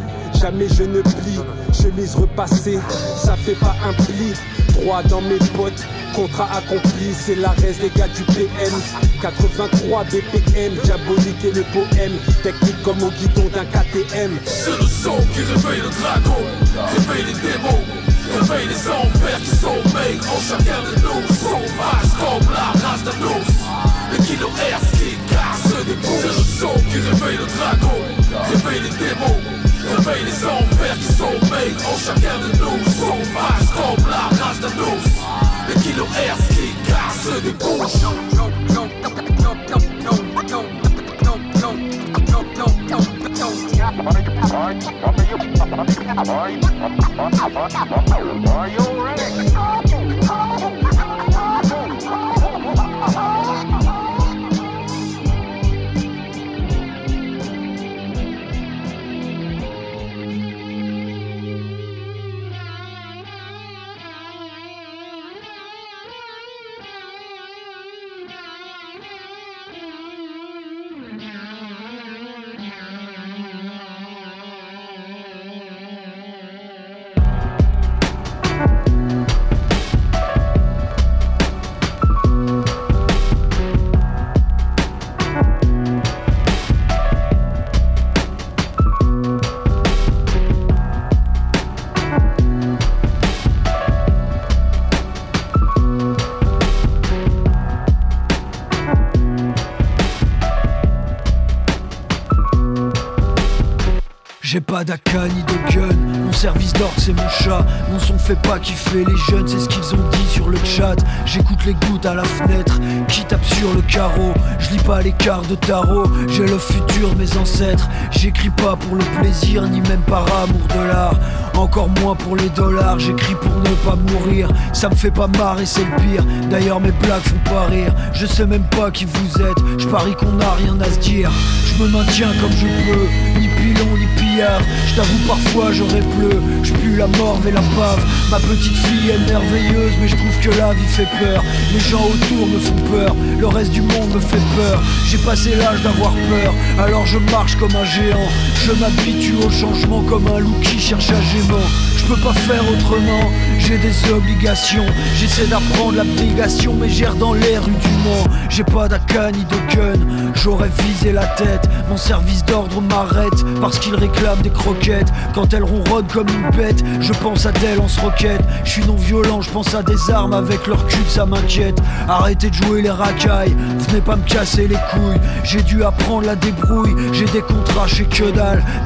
Jamais je ne plie, chemise repassée, ça fait pas un pli. Droit dans mes potes, contrat accompli, c'est la res des gars du PM. 83 BPM, diabolique et le poème. Technique comme au guidon d'un KTM. C'est le son qui réveille le dragon, réveille les démons, réveille les enfers qui sommeillent en chacun de nous. Sauvages comme la race d'un ours, le kilohertz qui casse des bouches. C'est le son qui réveille le dragon, réveille les démons, Surveille les enfers qui sont en chacun de nous. Sauvage comme la rage de nous Les kilohertz qui cassent des bouches. J'ai pas d'AK ni de gun, mon service d'ordre c'est mon chat. Mon son fait pas kiffer les jeunes, c'est ce qu'ils ont dit sur le chat. J'écoute les gouttes à la fenêtre, qui tape sur le carreau. Je lis pas les cartes de tarot, j'ai le futur mes ancêtres. J'écris pas pour le plaisir, ni même par amour de l'art encore moins pour les dollars, j'écris pour ne pas mourir. Ça me fait pas marrer, c'est le pire. D'ailleurs mes blagues font pas rire. Je sais même pas qui vous êtes. Je parie qu'on a rien à se dire. Je me maintiens comme je peux. Ni pilon ni pillard. Je t'avoue parfois j'aurais pleu Je pue la mort et la bave. Ma petite fille est merveilleuse Mais je trouve que la vie fait peur. Les gens autour me font peur reste du monde me fait peur. J'ai passé l'âge d'avoir peur. Alors je marche comme un géant. Je m'habitue au changement comme un loup qui cherche à gémant je peux pas faire autrement, j'ai des obligations J'essaie d'apprendre l'abnégation mais gère dans les rues du Mans. J'ai pas d'AK ni de gun, j'aurais visé la tête. Mon service d'ordre m'arrête parce qu'il réclame des croquettes. Quand elle ronronne comme une bête, je pense à d'elle en se roquette Je suis non violent, je pense à des armes avec leur cul, ça m'inquiète. Arrêtez de jouer les racailles, venez pas me casser les couilles. J'ai dû apprendre la débrouille, j'ai des contrats chez que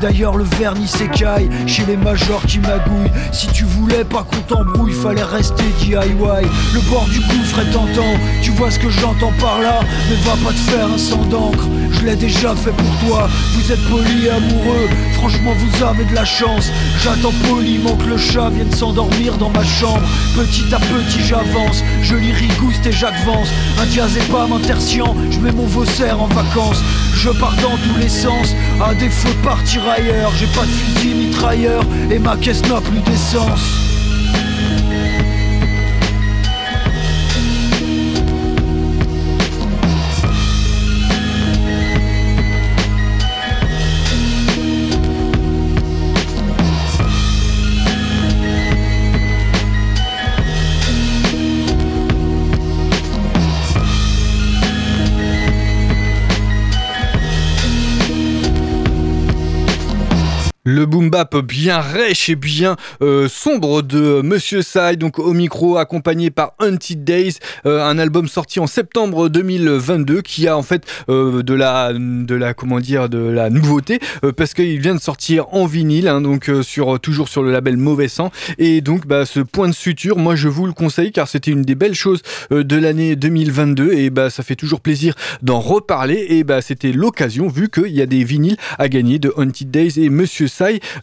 D'ailleurs le vernis s'écaille chez les majors qui magouillent Si tu voulais pas qu'on t'embrouille, fallait rester DIY Le bord du gouffre est tentant, tu vois ce que j'entends par là? Mais va pas te faire un sang d'encre, je l'ai déjà fait pour toi. Vous êtes poli amoureux, franchement vous avez de la chance. J'attends poliment que le chat vienne s'endormir dans ma chambre. Petit à petit j'avance, je lis Rigouste et Jacques Vance. Un diazépam intercient, je mets mon Vaussaire en vacances. Je pars dans tous les sens, à défaut de partir ailleurs J'ai pas de fusil mitrailleur et ma caisse n'a plus d'essence Le boom bap bien rêche et bien euh, sombre de Monsieur Sai, donc au micro accompagné par Hunted Days, euh, un album sorti en septembre 2022 qui a en fait euh, de la de la comment dire de la nouveauté parce qu'il vient de sortir en vinyle, hein, donc sur toujours sur le label Mauvais Sang. Et donc bah, ce point de suture, moi je vous le conseille car c'était une des belles choses de l'année 2022 et bah ça fait toujours plaisir d'en reparler. Et bah c'était l'occasion vu qu'il y a des vinyles à gagner de Hunted Days et Monsieur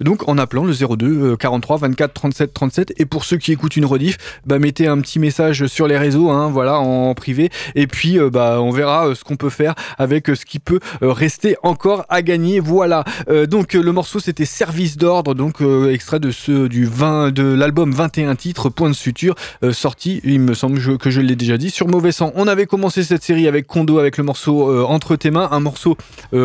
Donc en appelant le 02 43 24 37 37 et pour ceux qui écoutent une rediff bah mettez un petit message sur les réseaux hein, voilà en privé. Et puis euh, bah on verra euh, ce qu'on peut faire avec euh, ce qui peut rester encore à gagner. Voilà. Donc le morceau c'était service d'ordre. Donc extrait de ce du 20 de l'album 21 titres point de suture sorti il me semble que je l'ai déjà dit sur mauvais sang. On avait commencé cette série avec Kondo avec le morceau entre tes mains. Un morceau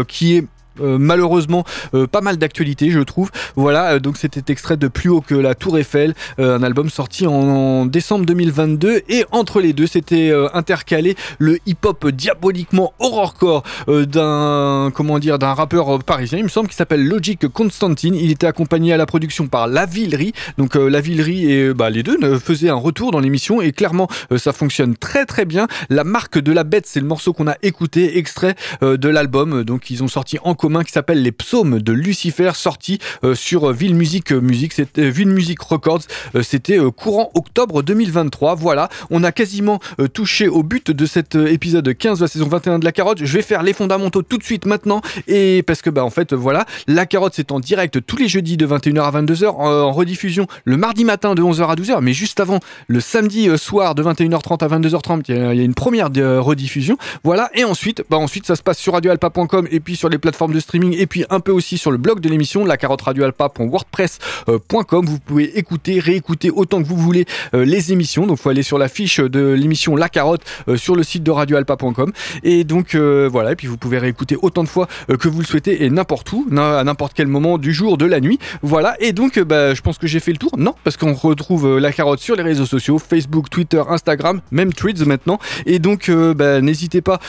qui est malheureusement euh, pas mal d'actualité je trouve. Voilà euh, donc c'était extrait de plus haut que la tour Eiffel euh, un album sorti en, décembre 2022 et entre les deux c'était euh, intercalé le hip-hop diaboliquement horrorcore euh, d'un comment dire d'un rappeur euh, parisien il me semble qui s'appelle Logic Constantine. Il était accompagné à la production par La Villerie. Donc euh, La Villerie et euh, bah, les deux faisaient un retour dans l'émission. Et clairement euh, ça fonctionne très très bien. La marque de la bête c'est le morceau qu'on a écouté extrait euh, de l'album. Donc ils ont sorti en commun qui s'appelle Les Psaumes de Lucifer, sorti euh, sur Ville Music Music, c'était Ville Records, euh, c'était euh, courant octobre 2023. Voilà, on a quasiment euh, touché au but de cet euh, épisode 15 de la saison 21 de La Carotte. Je vais faire les fondamentaux tout de suite maintenant et parce que bah en fait voilà, La Carotte c'est en direct tous les jeudis de 21h à 22h en, rediffusion le mardi matin de 11h à 12h, mais juste avant le samedi euh, soir de 21h30 à 22h30, il y a, une première euh, rediffusion. Voilà, et ensuite, bah ensuite ça se passe sur radioalpa.com et puis sur les plateformes de streaming et puis un peu aussi sur le blog de l'émission, la carotte radioalpa.wordpress.com. Vous pouvez écouter, réécouter autant que vous voulez euh, les émissions. Donc, faut aller sur la fiche de l'émission La Carotte euh, sur le site de radioalpa.com. Et donc, euh, voilà. Et puis, vous pouvez réécouter autant de fois que vous le souhaitez et n'importe où, à n'importe quel moment du jour, de la nuit. Voilà. Et donc, bah, je pense que j'ai fait le tour. Non, parce qu'on retrouve La Carotte sur les réseaux sociaux, Facebook, Twitter, Instagram, même Tweets maintenant. Et donc, bah, n'hésitez pas,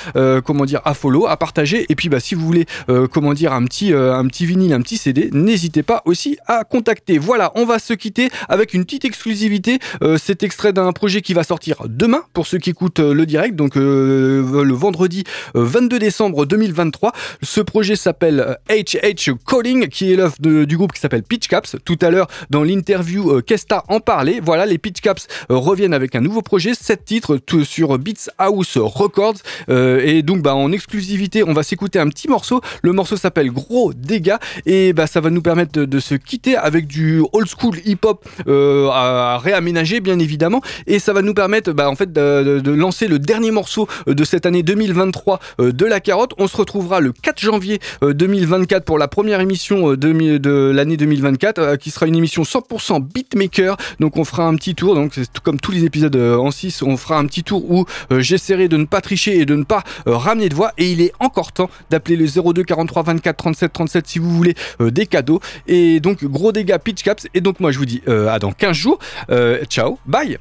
comment dire, à follow, à partager. Et puis, bah, si vous voulez, comment dire, un petit, euh, un petit vinyle, un petit CD, n'hésitez pas aussi à contacter. Voilà, on va se quitter avec une petite exclusivité. Euh, c'est extrait d'un projet qui va sortir demain pour ceux qui écoutent euh, le direct, donc le vendredi euh, 22 décembre 2023. Ce projet s'appelle HH Calling, qui est l'œuvre du groupe qui s'appelle Pitch Caps. Tout à l'heure, dans l'interview, euh, en parlait. Voilà, les Pitch Caps reviennent avec un nouveau projet, 7 titres sur Beats House Records. Et donc, bah, en exclusivité, on va s'écouter un petit morceau. Le morceau s'appelle Gros Dégâts. Et bah, ça va nous permettre de, se quitter avec du old school hip-hop euh, à, réaménager, bien évidemment. Et ça va nous permettre bah, en fait, de, lancer le dernier morceau euh, de cette année 2023 euh, de La Carotte. On se retrouvera le 4 janvier euh, 2024 pour la première émission de, l'année 2024, euh, qui sera une émission 100% beatmaker. Donc on fera un petit tour, donc c'est comme tous les épisodes en 6, on fera un petit tour où j'essaierai de ne pas tricher et de ne pas ramener de voix. Et il est encore temps d'appeler le 02 43 24 37 37 si vous voulez euh, des cadeaux. Et donc gros dégâts pitch caps. Et donc moi je vous dis euh, à dans 15 jours. Euh, ciao, bye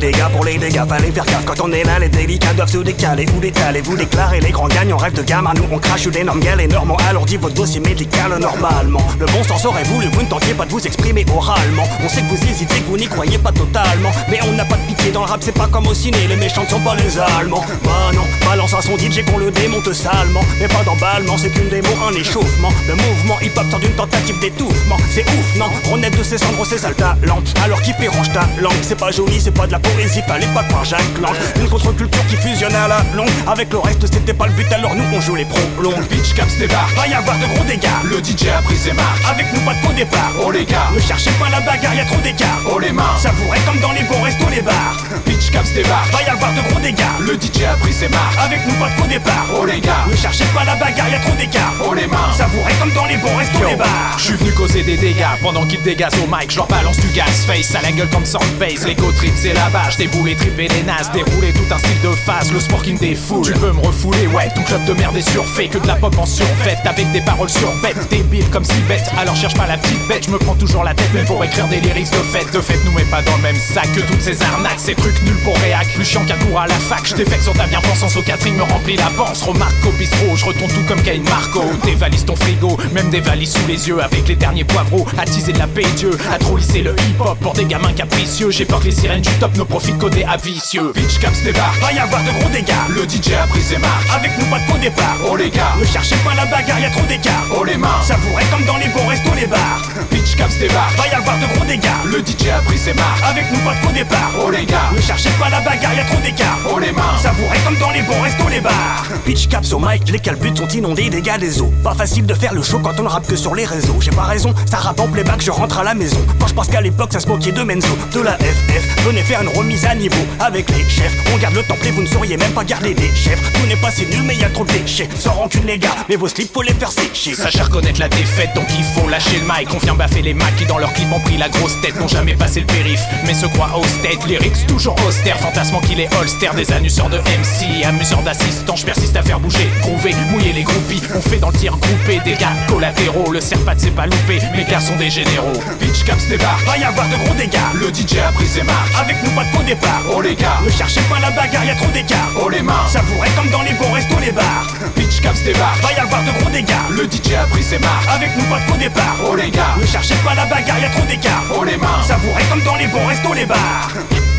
Les gars pour les dégâts, fallait faire gaffe quand on est là, les délicats doivent se décaler ou détaler, vous déclarez les grands gagnants, rêve de gamin, nous on crache des normes gales et normes, alourdit votre dossier médical normalement. Le bon sens aurait voulu, vous ne tentiez pas de vous exprimer oralement. On sait que vous hésitez, que vous n'y croyez pas totalement, mais on n'a pas de pitié dans le rap, c'est pas comme au ciné, les méchants ne sont pas les Allemands. Bah non, balance à son DJ qu'on le démonte salement, mais pas d'emballement, c'est qu'une démo, un échauffement. Le mouvement hip-hop sort d'une tentative d'étouffement, c'est ouf, non? Renaître de ses cendres, c'est ça le talent. Alors qui fait range ta langue, c'est pas joli, c'est pas de la poésie, fallait pas croire Jacques Lang. Une contre-culture qui fusionne à la longue, avec le reste c'était pas le but, alors nous on joue les prolongs. Pitch Caps débarque, Va y avoir de gros dégâts. le DJ a pris ses marques. Avec nous pas de faux départ. Oh les gars, Ne cherchez pas la bagarre, y a trop d'écart. Oh les mains. Savourez comme dans les bons restos, les bars. *laughs* Pitch Caps débarque, Va y avoir de gros dégâts. le DJ a pris ses marques. Avec nous pas de faux départ. Oh les gars, Ne cherchez pas la bagarre, y a trop d'écart. oh les mains. Savourez comme dans les bons restos, les bars. Je suis venu causer des dégâts pendant qu'ils dégazent au mic. Je leur balance du gas face à la gueule comme sans base. Les trip c'est la vache, déboulé, tripé les nazes, dérouler tout un style de phase. Le sport qui me défoule. Tu veux me refouler, ouais, ton club de merde est surfait. Que de la pop en surfait avec des paroles surbêtes. Débile comme si bête, alors cherche pas la petite bête. Je me prends toujours la tête, même pour écrire des lyrics de fête. De fait, nous mets pas dans le même sac que toutes ces arnaques. Ces trucs nuls pour réac, plus chiant qu'un cours à la fac. Je défecte sur ta bien-pensance au Catherine me remplit la panse. Remarque au bistrot, je retourne tout comme Kane Marco. Dévalise ton frigo, même des valises sous les yeux. Avec les derniers poivreaux, attiser de la paix Dieu. À trop lisser le hip-hop pour des gamins capricieux. J'ai peur que les sirènes du top ne profitent côté à vicieux. Pitch Caps débarque, Va y avoir de gros dégâts. le DJ a pris ses marques. Avec nous pas de faux départ. Oh les gars, Ne cherchez pas la bagarre, y a trop d'écart. oh les mains. Savourez comme dans les bons restos, les bars. *laughs* Pitch Caps débarque, Va y avoir de gros dégâts. le DJ a pris ses marques. Avec nous pas de faux départ. Oh les gars, Ne cherchez pas la bagarre, y a trop d'écart. oh les mains. Savourez comme dans les bons restos, les bars. *laughs* Pitch caps au mic, les calbutes sont inondés des gars des eaux. Pas facile de faire le show quand on rappe que sur les réseaux. J'ai pas raison, ça rappe en playback, je rentre à la maison. Quand je pense qu'à l'époque, ça se moquait de Menzo, de la FF. Venez faire une remise à niveau avec les chefs. On garde le templé, vous ne sauriez même pas garder les chefs. Tout n'est pas si nul, mais y a trop de déchets. Sans rancune, les gars, mais vos slips, faut les faire sécher. Sachez reconnaître la défaite, donc il faut lâcher le mic. On vient baffer les macs qui dans leur clip ont pris la grosse tête, n'ont jamais passé le périph. Mais se croient au state, lyrics toujours austère, fantasmant qu'il est holster, des anus sur de MC, amuseur d'assistant, je persiste à faire bouger, prouver, mouiller les groupies. On fait dans le tir groupé des gars collatéraux. Le serpat c'est pas loupé, mes gars sont des généraux. Pitch Caps débarque, va y avoir de gros dégâts. Le DJ a pris ses marques, avec nous pas de faux départ. Oh les gars, ne cherchez pas la bagarre, y a trop d'écart. Oh les mains, savourez comme dans les bons restos, les bars. Pitch Caps débarque, va y avoir de gros dégâts. Le DJ a pris ses marques, avec nous pas de faux départ. Oh les gars, ne cherchez pas la bagarre, y a trop d'écart. Oh les mains, savourez comme dans les bons restos, les bars. *laughs*